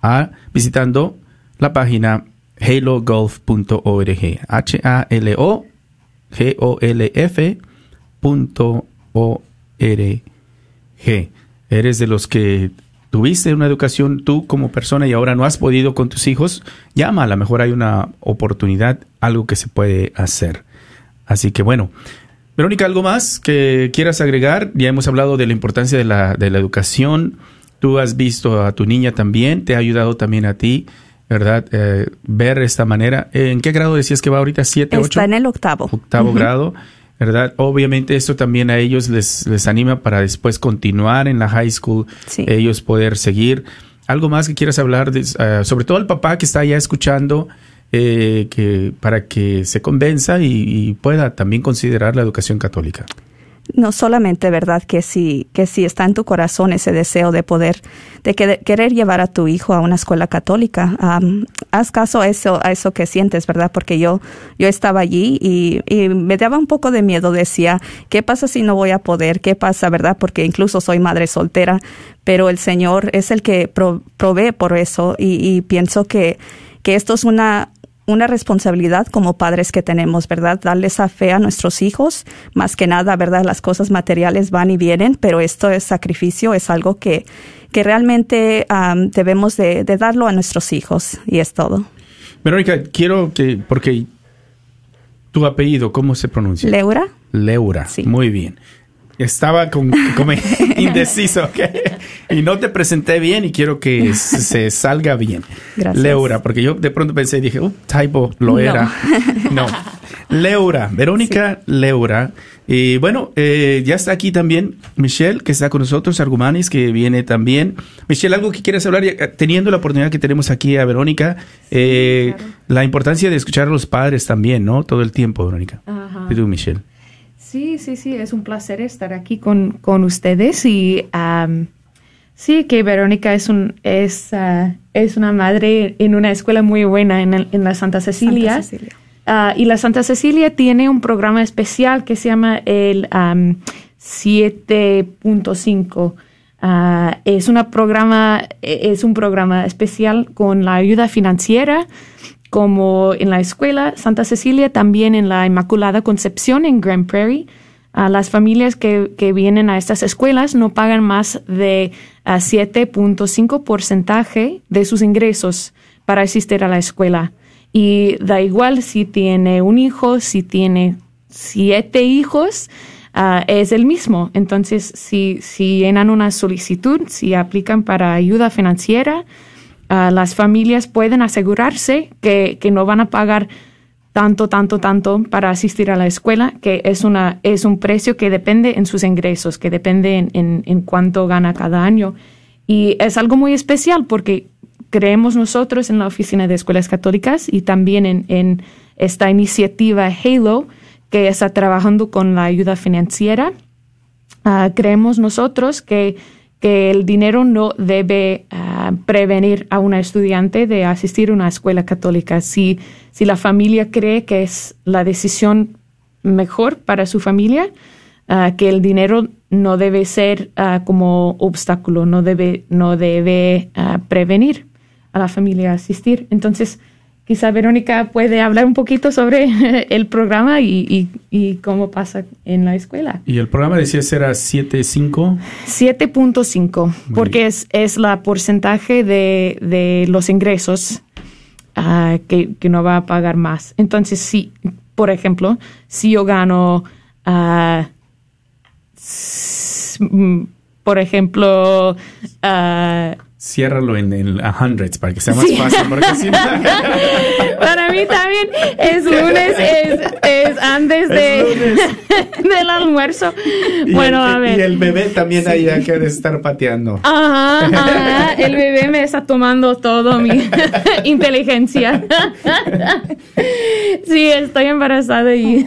a visitando la página halogolf.org. H A L O G O L F.org. Eres de los que tuviste una educación tú como persona y ahora no has podido con tus hijos, llama, a lo mejor hay una oportunidad, algo que se puede hacer. Así que bueno, Verónica, ¿algo más que quieras agregar? Ya hemos hablado de la importancia de la, de la educación, tú has visto a tu niña también, te ha ayudado también a ti. ¿Verdad? Eh, ver esta manera. ¿En qué grado decías que va ahorita? ¿Siete, ocho? Está en el octavo. Octavo grado. ¿Verdad? Obviamente esto también a ellos les, les anima para después continuar en la high school, ellos poder seguir. ¿Algo más que quieras hablar, de, ah, sobre todo el papá que está ya escuchando, eh, que, para que se convenza y pueda también considerar la educación católica? no solamente, ¿verdad? Que si, que si está en tu corazón ese deseo de poder, de querer llevar a tu hijo a una escuela católica, haz caso a eso, a eso que sientes, ¿verdad? Porque yo, yo estaba allí y, y, me daba un poco de miedo, decía, ¿qué pasa si no voy a poder? ¿Qué pasa, verdad? Porque incluso soy madre soltera, pero el Señor es el que provee por eso y, y pienso que, que esto es una, una responsabilidad como padres que tenemos, ¿verdad? Darle esa fe a nuestros hijos, más que nada, ¿verdad? Las cosas materiales van y vienen, pero esto es sacrificio, es algo que, que realmente debemos de, darlo a nuestros hijos y es todo. Verónica, quiero que, porque tu apellido, ¿cómo se pronuncia? Leura. Leura, sí. muy bien. Estaba con, como indeciso, Y no te presenté bien y quiero que se salga bien. Gracias. Leura, porque yo de pronto pensé y dije, uh, typo, lo era. No. Leura, Verónica Leura. Y bueno, eh, ya está aquí también Michelle, que está con nosotros, Argumanis, que viene también. Michelle, ¿algo que quieras hablar? Teniendo la oportunidad que tenemos aquí a Verónica, eh, la importancia de escuchar a los padres también, ¿no? Todo el tiempo, Verónica. Ajá. Y tú, Michelle. Sí, sí, sí, es un placer estar aquí con, con ustedes y sí, que Verónica es, un, es, ah, es una madre en una escuela muy buena en, en la Santa Cecilia. Ah, y la Santa Cecilia tiene un programa especial que se llama el 7.5. Ah, es, una programa, es un programa especial con la ayuda financiera como en la escuela Santa Cecilia, también en la Inmaculada Concepción en Grand Prairie. a las familias que, que, vienen a estas escuelas no pagan más de 7.5 porcentaje de sus ingresos para asistir a la escuela. Y da igual si tiene un hijo, si tiene siete hijos, uh, es el mismo. Entonces, si, si llenan una solicitud, si aplican para ayuda financiera, las familias pueden asegurarse que, que, no van a pagar tanto, tanto, tanto para asistir a la escuela, que es, una, es un precio que depende en sus ingresos, que depende en, en, cuánto gana cada año. Y es algo muy especial porque creemos nosotros en la Oficina de Escuelas Católicas y también en, esta iniciativa Halo, que está trabajando con la ayuda financiera. Ah, creemos nosotros que que el dinero no debe ah, prevenir a una estudiante de asistir a una escuela católica. Si, si la familia cree que es la decisión mejor para su familia, ah, que el dinero no debe ser como obstáculo, no debe, no debe prevenir a la familia asistir. Entonces, quizá Verónica puede hablar un poquito sobre el programa y, y, cómo pasa en la escuela. Y el programa decía era 7.5. 7.5, porque es, es la porcentaje de, de los ingresos uh, que, que, no va a pagar más. Entonces, si, por ejemplo, si yo gano, uh, por ejemplo, uh, ciérralo en, en a hundreds para que sea más fácil. para mí también es lunes, es, es antes de, del almuerzo. bueno, a ver. Y el bebé también ahí hay que estar pateando. Ajá, el bebé me está tomando todo mi inteligencia. sí, estoy embarazada y,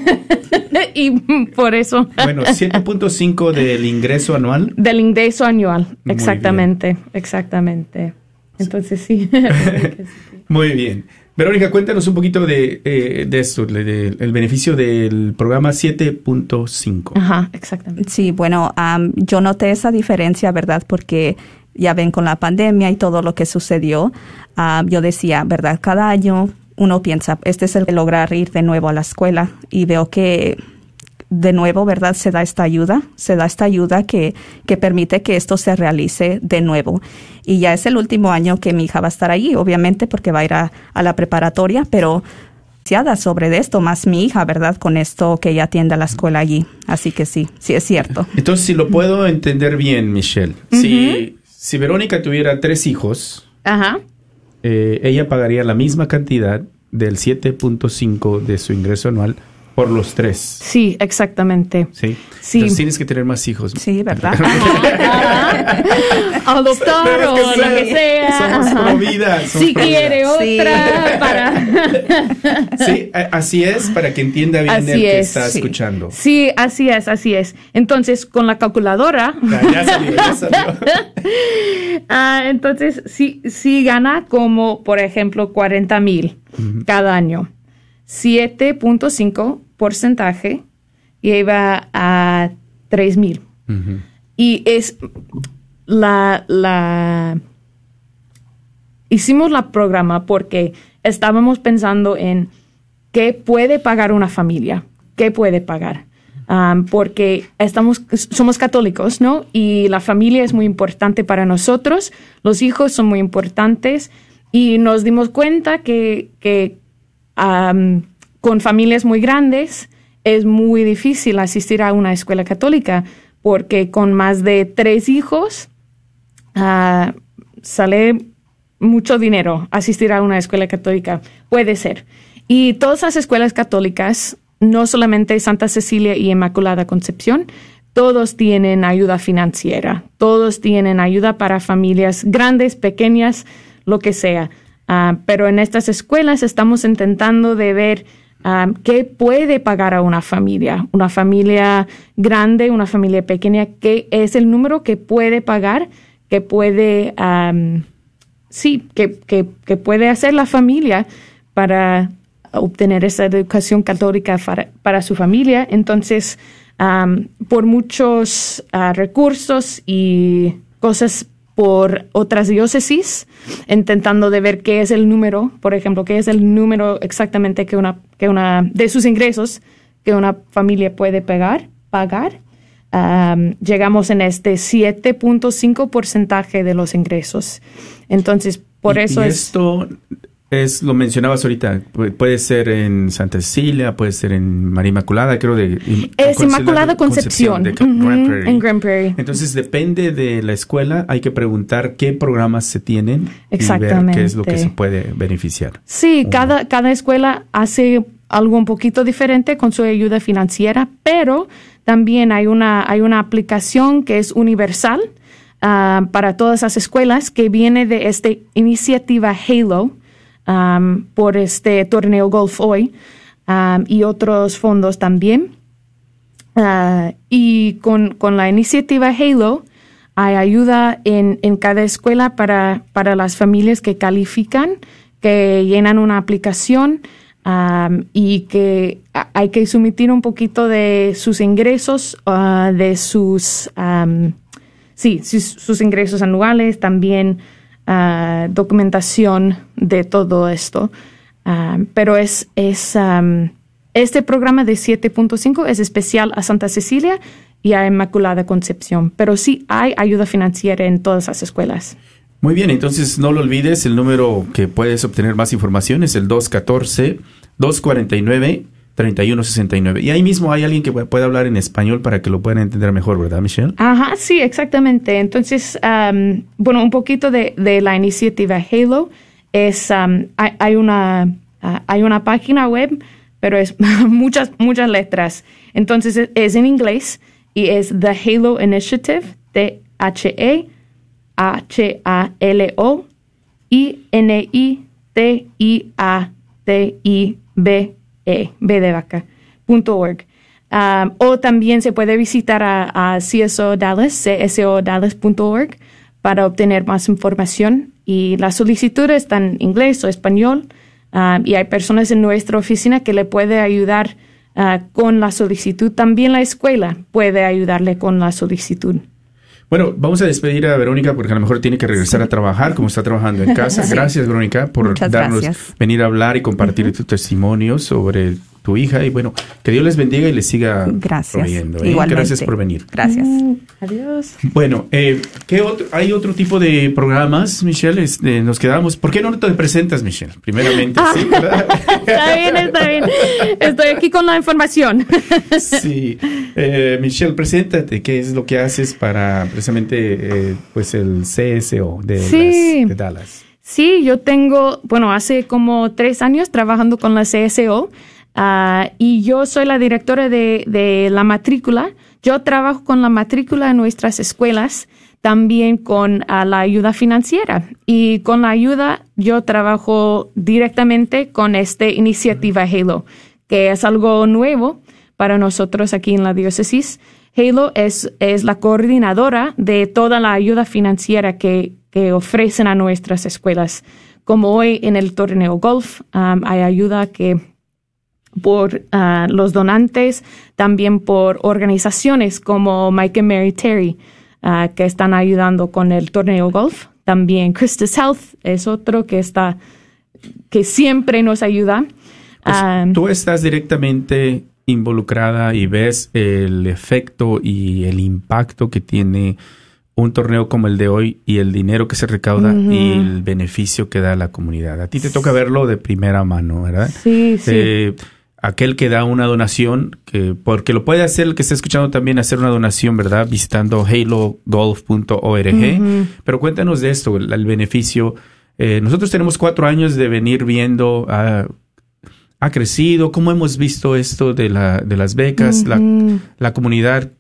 y por eso. Bueno, 7.5 del ingreso anual. Del ingreso anual, exactamente, exactamente. Entonces sí. Muy bien. Verónica, cuéntanos un poquito de, eh, de esto, el beneficio del programa 7.5. Ajá, exactamente. Sí, bueno, yo noté esa diferencia, ¿verdad? Porque ya ven con la pandemia y todo lo que sucedió, yo decía, ¿verdad? Cada año uno piensa, este es el lograr ir de nuevo a la escuela y veo que de nuevo, ¿verdad? Se da esta ayuda, se da esta ayuda que, que permite que esto se realice de nuevo. Y ya es el último año que mi hija va a estar allí, obviamente, porque va a ir a, la preparatoria, pero sobre esto, más mi hija, ¿verdad? Con esto que ella atiende a la escuela allí. Así que sí, sí es cierto. Entonces, si lo puedo entender bien, Michelle, si, si Verónica tuviera tres hijos, Ajá. Eh, ella pagaría la misma cantidad del 7.5 de su ingreso anual por los tres. Sí, exactamente. Sí. sí. Entonces tienes que tener más hijos. Sí, ¿verdad? Adoptar o lo que sea. Somos vida. si quiere otra para... sí, así es, para que entienda bien el que está escuchando. Sí, así es, así es. Entonces, con la calculadora... ya, salió, ya salió. ah, entonces, sí, sí gana como, por ejemplo, 40 mil cada año. 7.5 porcentaje y iba a 3 mil. Y es la, la... Hicimos la programa porque estábamos pensando en qué puede pagar una familia, qué puede pagar. Um, porque estamos, somos católicos, ¿no? Y la familia es muy importante para nosotros, los hijos son muy importantes y nos dimos cuenta que, que um, con familias muy grandes es muy difícil asistir a una escuela católica porque con más de tres hijos ah, sale mucho dinero asistir a una escuela católica. Puede ser. Y todas las escuelas católicas, no solamente Santa Cecilia y Inmaculada Concepción, todos tienen ayuda financiera, todos tienen ayuda para familias grandes, pequeñas, lo que sea. Ah, pero en estas escuelas estamos intentando de ver ¿Qué puede pagar a una familia? Una familia grande, una familia pequeña, ¿qué es el número que puede pagar, que puede, sí, que, puede hacer la familia para obtener esa educación católica para, su familia? Entonces, por muchos ah, recursos y cosas por otras diócesis, intentando de ver qué es el número, por ejemplo, qué es el número exactamente que una, que una de sus ingresos que una familia puede pagar, pagar. llegamos en este 7.5 porcentaje de los ingresos. Entonces, por eso es... Esto es, lo mencionabas ahorita, puede ser en Santa Cecilia, puede ser en María Inmaculada, creo de... Es Inmaculada Concepción, en Grand Prairie. Entonces depende de la escuela, hay que preguntar qué programas se tienen Exactamente. y ver qué es lo que se puede beneficiar. Sí, cada, cada escuela hace algo un poquito diferente con su ayuda financiera, pero también hay una, hay una aplicación que es universal ah, para todas las escuelas que viene de esta iniciativa Halo, Por este torneo Golf Hoy y otros fondos también. Uh, y con, la iniciativa Halo hay ayuda en, cada escuela para, para las familias que califican, que llenan una aplicación y que hay que sumitir un poquito de sus ingresos, uh, de sus, sí, sus ingresos anuales, también documentación de todo esto. Um, pero es, es este programa de 7.5 es especial a Santa Cecilia y a Inmaculada Concepción, pero sí hay ayuda financiera en todas las escuelas. Muy bien, entonces no lo olvides, el número que puedes obtener más información es el 214-249-3169. Y ahí mismo hay alguien que puede hablar en español para que lo puedan entender mejor, ¿verdad, Michelle? Ajá, sí, exactamente. Entonces, um, bueno, un poquito de, la iniciativa Halo es, hay, una, uh, hay una página web, pero es muchas, muchas letras. Entonces, es, es en inglés y es The Halo Initiative, T-H-E. Um, o también se puede visitar a, a CSO Dallas, csodallas.org, para obtener más información. Y las solicitudes están en inglés o español. Um, y hay personas en nuestra oficina que le puede ayudar uh, con la solicitud. También la escuela puede ayudarle con la solicitud. Bueno, vamos a despedir a Verónica porque a lo mejor tiene que regresar a trabajar como está trabajando en casa. Gracias, Verónica, por darnos, venir a hablar y compartir tu testimonio sobre tu hija y bueno, que Dios les bendiga y les siga Gracias. proveyendo. ¿eh? Gracias por venir. Gracias. Mm, adiós. Bueno, eh, ¿qué otro, hay otro tipo de programas, Michelle? Este, nos quedamos. ¿Por qué no te presentas, Michelle? Primeramente, sí, ¿verdad? está bien, está bien. Estoy aquí con la información. sí. Eh, Michelle, preséntate. ¿Qué es lo que haces para precisamente eh, pues el CSO de, Sí. las- de Dallas? Sí, yo tengo, bueno, hace como tres años trabajando con la CSO ah, y yo soy la directora de, de la matrícula. Yo trabajo con la matrícula en nuestras escuelas, también con ah, la ayuda financiera. Y con la ayuda yo trabajo directamente con esta iniciativa Halo, que es algo nuevo para nosotros aquí en la diócesis. Halo es, es la coordinadora de toda la ayuda financiera que, que ofrecen a nuestras escuelas. Como hoy en el torneo golf um, hay ayuda que por ah, los donantes, también por organizaciones como Mike and Mary Terry, ah, que están ayudando con el torneo golf. También Christus Health es otro que está, que siempre nos ayuda. Pues, Ah, tú estás directamente involucrada y ves el efecto y el impacto que tiene un torneo como el de hoy y el dinero que se recauda y el beneficio que da a la comunidad. A ti te toca verlo de primera mano, ¿verdad? sí, sí. Eh, aquel que da una donación, que porque lo puede hacer el que está escuchando también hacer una donación, ¿verdad? Visitando halogolf.org. Pero cuéntanos de esto, el, el beneficio. Eh, nosotros tenemos cuatro años de venir viendo, ah, ha crecido, cómo hemos visto esto de, la, de las becas, la, la comunidad,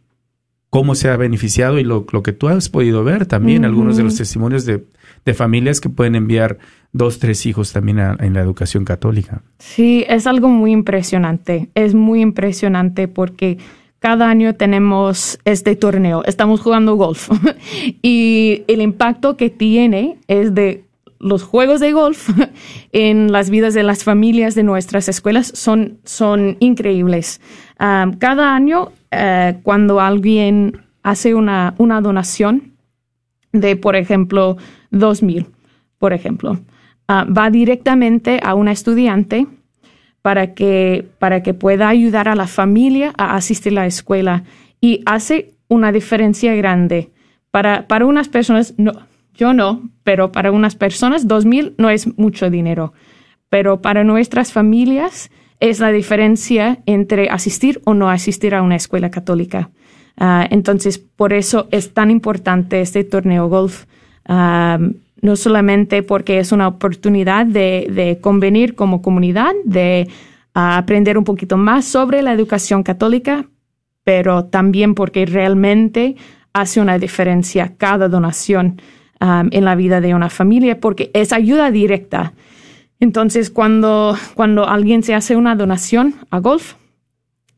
cómo se ha beneficiado y lo, lo que tú has podido ver también, algunos de los testimonios de, de familias que pueden enviar dos, tres hijos también a- en la educación católica. Sí, es algo muy impresionante. Es muy impresionante porque cada año tenemos este torneo. Estamos jugando golf y el impacto que tiene es de los juegos de golf en las vidas de las familias de nuestras escuelas son, son increíbles. Um, cada año, eh, cuando alguien hace una, una donación de, por ejemplo, dos mil, por ejemplo, ah, va directamente a una estudiante para que, para que pueda ayudar a la familia a asistir a la escuela y hace una diferencia grande. Para, para unas personas, no, yo no, pero para unas personas, dos mil no es mucho dinero. Pero para nuestras familias es la diferencia entre asistir o no asistir a una escuela católica. Ah, entonces, por eso es tan importante este torneo golf. No solamente porque es una oportunidad de, convenir como comunidad, de ah, aprender un poquito más sobre la educación católica, pero también porque realmente hace una diferencia cada donación en la vida de una familia, porque es ayuda directa. Entonces, cuando, cuando alguien se hace una donación a golf,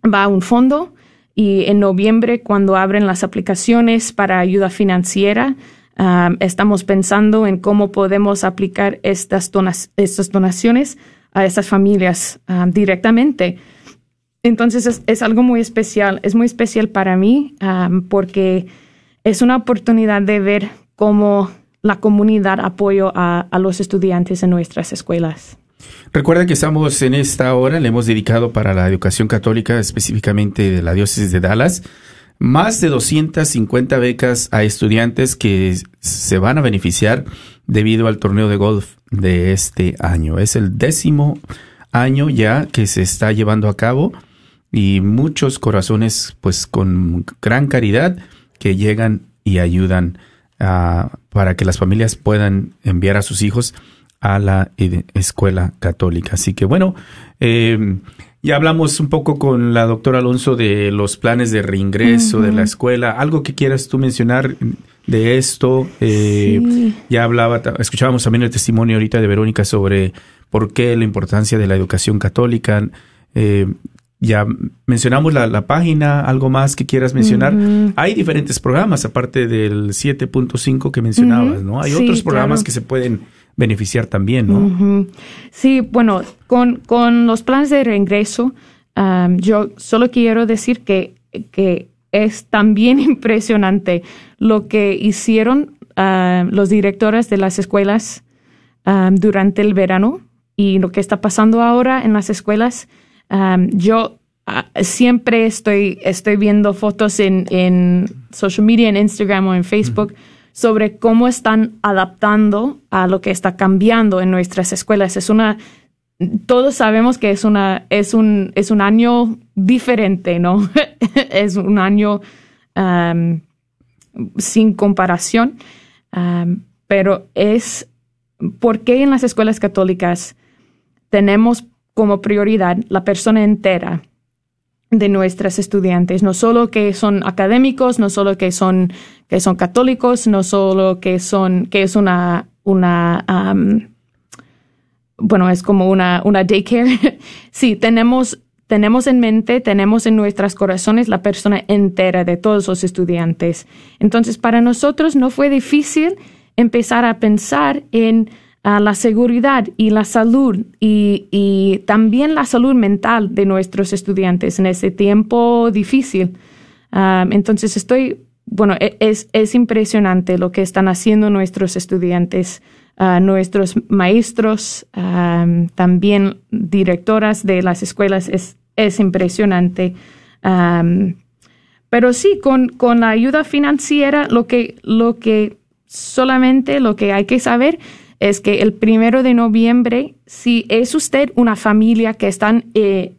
va a un fondo y en noviembre, cuando abren las aplicaciones para ayuda financiera, estamos pensando en cómo podemos aplicar estas, donas- estas donaciones a estas familias directamente. Entonces es, algo muy especial, es muy especial para mí porque es una oportunidad de ver cómo la comunidad apoya a, a los estudiantes en nuestras escuelas. Recuerda que estamos en esta hora, le hemos dedicado para la educación católica, específicamente de la diócesis de Dallas, más de 250 becas a estudiantes que se van a beneficiar debido al torneo de golf de este año. Es el décimo año ya que se está llevando a cabo y muchos corazones pues con gran caridad que llegan y ayudan para que las familias puedan enviar a sus hijos a la escuela católica. Así que bueno, eh, ya hablamos un poco con la doctora Alonso de los planes de reingreso de la escuela. ¿Algo que quieras tú mencionar de esto? Eh, Ya hablaba, escuchábamos también el testimonio ahorita de Verónica sobre por qué la importancia de la educación católica. Eh, ya mencionamos la, página, algo más que quieras mencionar. Hay diferentes programas, aparte del 7.5 que mencionabas, ¿no? Hay otros programas que se pueden beneficiar también, ¿no? Sí, bueno, con, con, los planes de reingreso, yo solo quiero decir que, que es también impresionante lo que hicieron los directores de las escuelas durante el verano y lo que está pasando ahora en las escuelas. Yo ah, siempre estoy, estoy viendo fotos en, en, social media, en Instagram o en Facebook, sobre cómo están adaptando a lo que está cambiando en nuestras escuelas. Es una, todos sabemos que es una, es un, es un año diferente, ¿no? es un año sin comparación, pero es, ¿por qué en las escuelas católicas tenemos como prioridad la persona entera de nuestras estudiantes, no solo que son académicos, no solo que son, que son católicos, no solo que son, que es una, una, bueno, es como una, una daycare. sí, tenemos, tenemos en mente, tenemos en nuestros corazones la persona entera de todos los estudiantes. Entonces, para nosotros no fue difícil empezar a pensar en a la seguridad y la salud y, también la salud mental de nuestros estudiantes en ese tiempo difícil. Ah, entonces estoy, bueno, e, es, es, impresionante lo que están haciendo nuestros estudiantes, ah, nuestros maestros, ah, también directoras de las escuelas, es, es impresionante. pero sí, con, con la ayuda financiera, lo que, lo que solamente lo que hay que saber es que el primero de noviembre, si es usted una familia que están eh,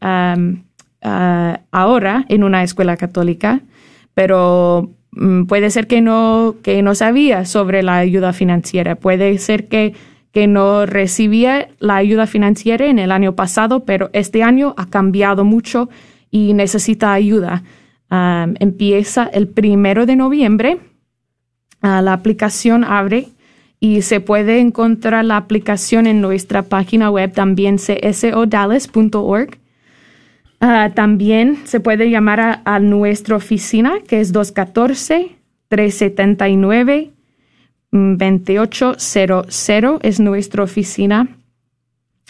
ahora en una escuela católica, pero mm, puede ser que no, que no sabía sobre la ayuda financiera, puede ser que, que no recibía la ayuda financiera en el año pasado, pero este año ha cambiado mucho y necesita ayuda. empieza el primero de noviembre. Ah, la aplicación abre y se puede encontrar la aplicación en nuestra página web también csodallas.org. Ah, también se puede llamar a, nuestra oficina que es 214-379-2800. Es nuestra oficina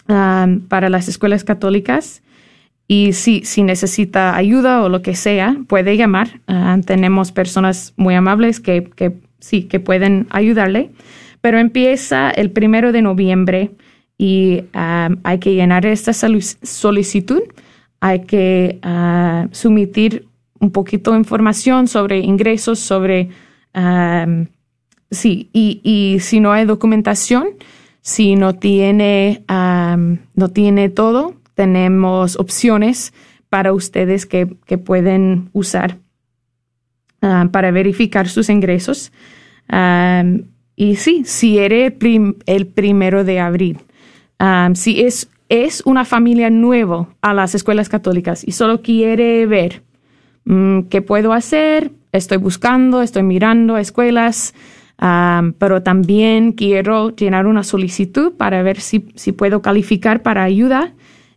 ah, para las escuelas católicas. Y si, si necesita ayuda o lo que sea, puede llamar. Ah, tenemos personas muy amables que, que sí, que pueden ayudarle pero empieza el primero de noviembre y um, hay que llenar esta solicitud, hay que uh, sumitir un poquito de información sobre ingresos, sobre, um, sí, y, si no hay documentación, si no tiene, um, no tiene todo, tenemos opciones para ustedes que, pueden usar para verificar sus ingresos. Y sí, si eres el primero de abril, si es, es una familia nueva a las escuelas católicas y solo quiere ver mm, qué puedo hacer, estoy buscando, estoy mirando escuelas, pero también quiero llenar una solicitud para ver si, si puedo calificar para ayuda.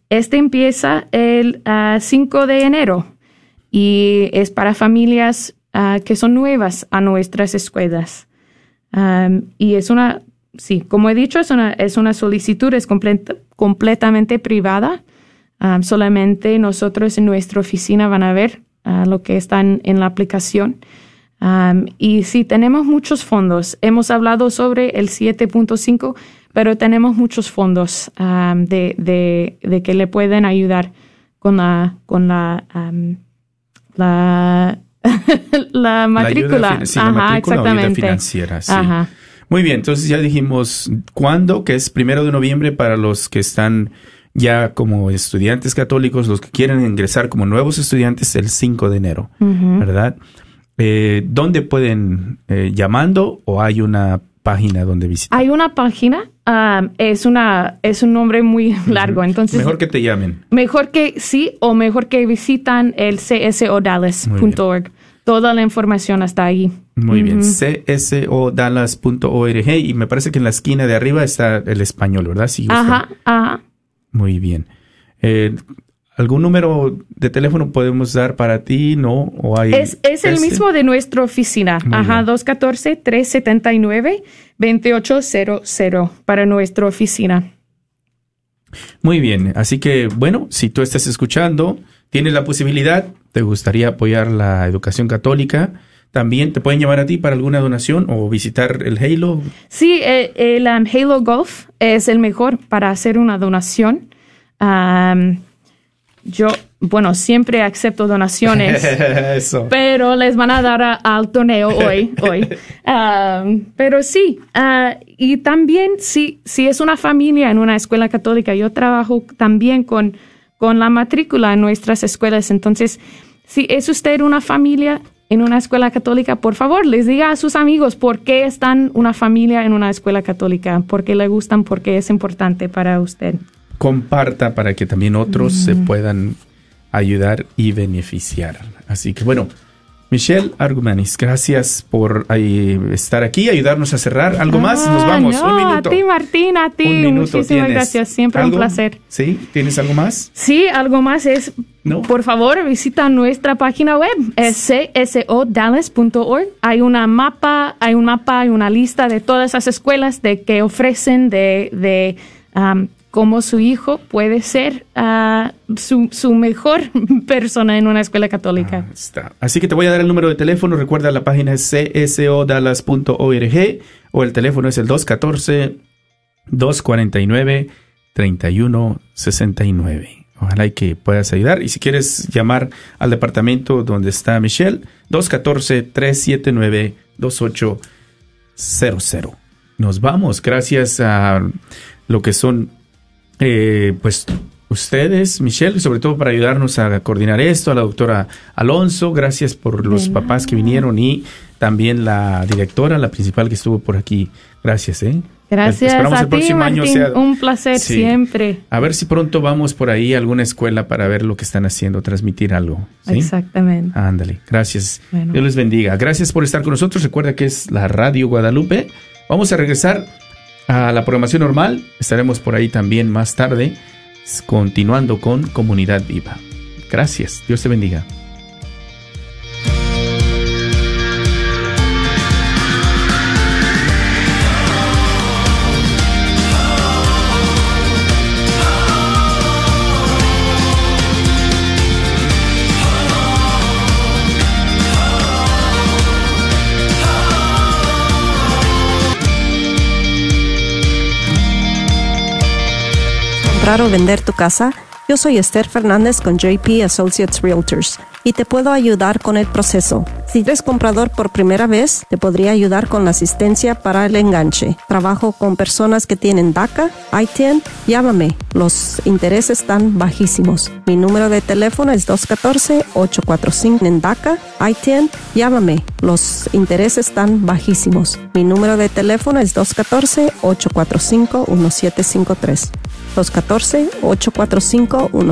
Este empieza el 5 ah, de enero y es para familias ah, que son nuevas a nuestras escuelas y es una, sí, como he dicho, es una, es una solicitud, es completamente privada. solamente nosotros en nuestra oficina van a ver ah, lo que están en la aplicación. y sí, tenemos muchos fondos. Hemos hablado sobre el 7.5, pero tenemos muchos fondos um, de, de, de, que le pueden ayudar con la, con la, um, la, la matrícula. La ayuda, sí, la Ajá, matrícula o ayuda exactamente. financiera, sí. Ajá. Muy bien, entonces ya dijimos cuándo, que es primero de noviembre para los que están ya como estudiantes católicos, los que quieren ingresar como nuevos estudiantes el 5 de enero, ¿verdad? Eh, ¿Dónde pueden eh, llamando o hay una página donde visitar? Hay una página, um, es una es un nombre muy largo, entonces Mejor que te llamen. mejor que sí o mejor que visitan el csodallas.org. Toda la información está ahí. Muy bien, Ujú. csodallas.org y me parece que en la esquina de arriba está el español, ¿verdad? Gustan. Ajá, ajá. Muy bien. Eh, ¿Algún número de teléfono podemos dar para ti? ¿No? ¿O hay Es, es el mismo de nuestra oficina. Muy Ajá, bien. 214-379-2800 para nuestra oficina. Muy bien. Así que, bueno, si tú estás escuchando, tienes la posibilidad, te gustaría apoyar la educación católica, también te pueden llamar a ti para alguna donación o visitar el Halo. Sí, eh, el, um, Halo Golf es el mejor para hacer una donación. Um, yo, bueno, siempre acepto donaciones. Eso. pero les van a dar a- al torneo hoy, hoy. Um, pero sí, ah, y también si, si es una familia en una escuela católica, yo trabajo también con, con la matrícula en nuestras escuelas. Entonces, si es usted una familia en una escuela católica, por favor, les diga a sus amigos por qué están una familia en una escuela católica, por qué le gustan, por qué es importante para usted. Comparta para que también otros se puedan ayudar y beneficiar. Así que, bueno. Michelle Argumanis, gracias por ahí estar aquí, ayudarnos a cerrar. ¿Algo más? Nos Ah, vamos. no, Un minuto. A ti, Martín, a ti. Un minuto Muchísimas tienes. gracias. Siempre un placer. ¿Sí? ¿Tienes algo más? Sí, algo más es, No. por favor, visita nuestra página web, csodallas.org. Hay una mapa, hay un mapa, hay una lista de todas esas escuelas de que ofrecen de, de um, cómo su hijo puede ser ah, su, mejor persona en una escuela católica. Ah, está. Así que te voy a dar el número de teléfono. Recuerda, la página es csodallas.org o el teléfono es el 214-249-3169. Ojalá y que puedas ayudar. Y si quieres llamar al departamento donde está Michelle, 214-379-2800. Nos vamos. Gracias a lo que son eh, pues ustedes, Michelle, sobre todo para ayudarnos a coordinar esto, a la doctora Alonso, gracias por los papás que vinieron y también la directora, la principal que estuvo por aquí. Gracias, ¿eh? Gracias Esperamos a el ti, próximo año sea- Un placer Sí. siempre. A ver si pronto vamos por ahí a alguna escuela para ver lo que están haciendo, transmitir algo. ¿sí? Exactamente. Ándale, gracias. Bueno. Dios les bendiga. Gracias por estar con nosotros. Recuerda que es la Radio Guadalupe. Vamos a regresar a la programación normal. Estaremos por ahí también más tarde, continuando con Comunidad Viva. Gracias. Dios te bendiga. Comprar o vender tu casa? Yo soy Esther Fernández con JP Associates Realtors y te puedo ayudar con el proceso. Si eres comprador por primera vez, te podría ayudar con la asistencia para el enganche. Trabajo con personas que tienen DACA, ITIN, llámame. Los intereses están bajísimos. Mi número de teléfono es 214-845 en DACA, ITIN, llámame. Los intereses están bajísimos. Mi número de teléfono es 214-845-1753. 214-845-1753.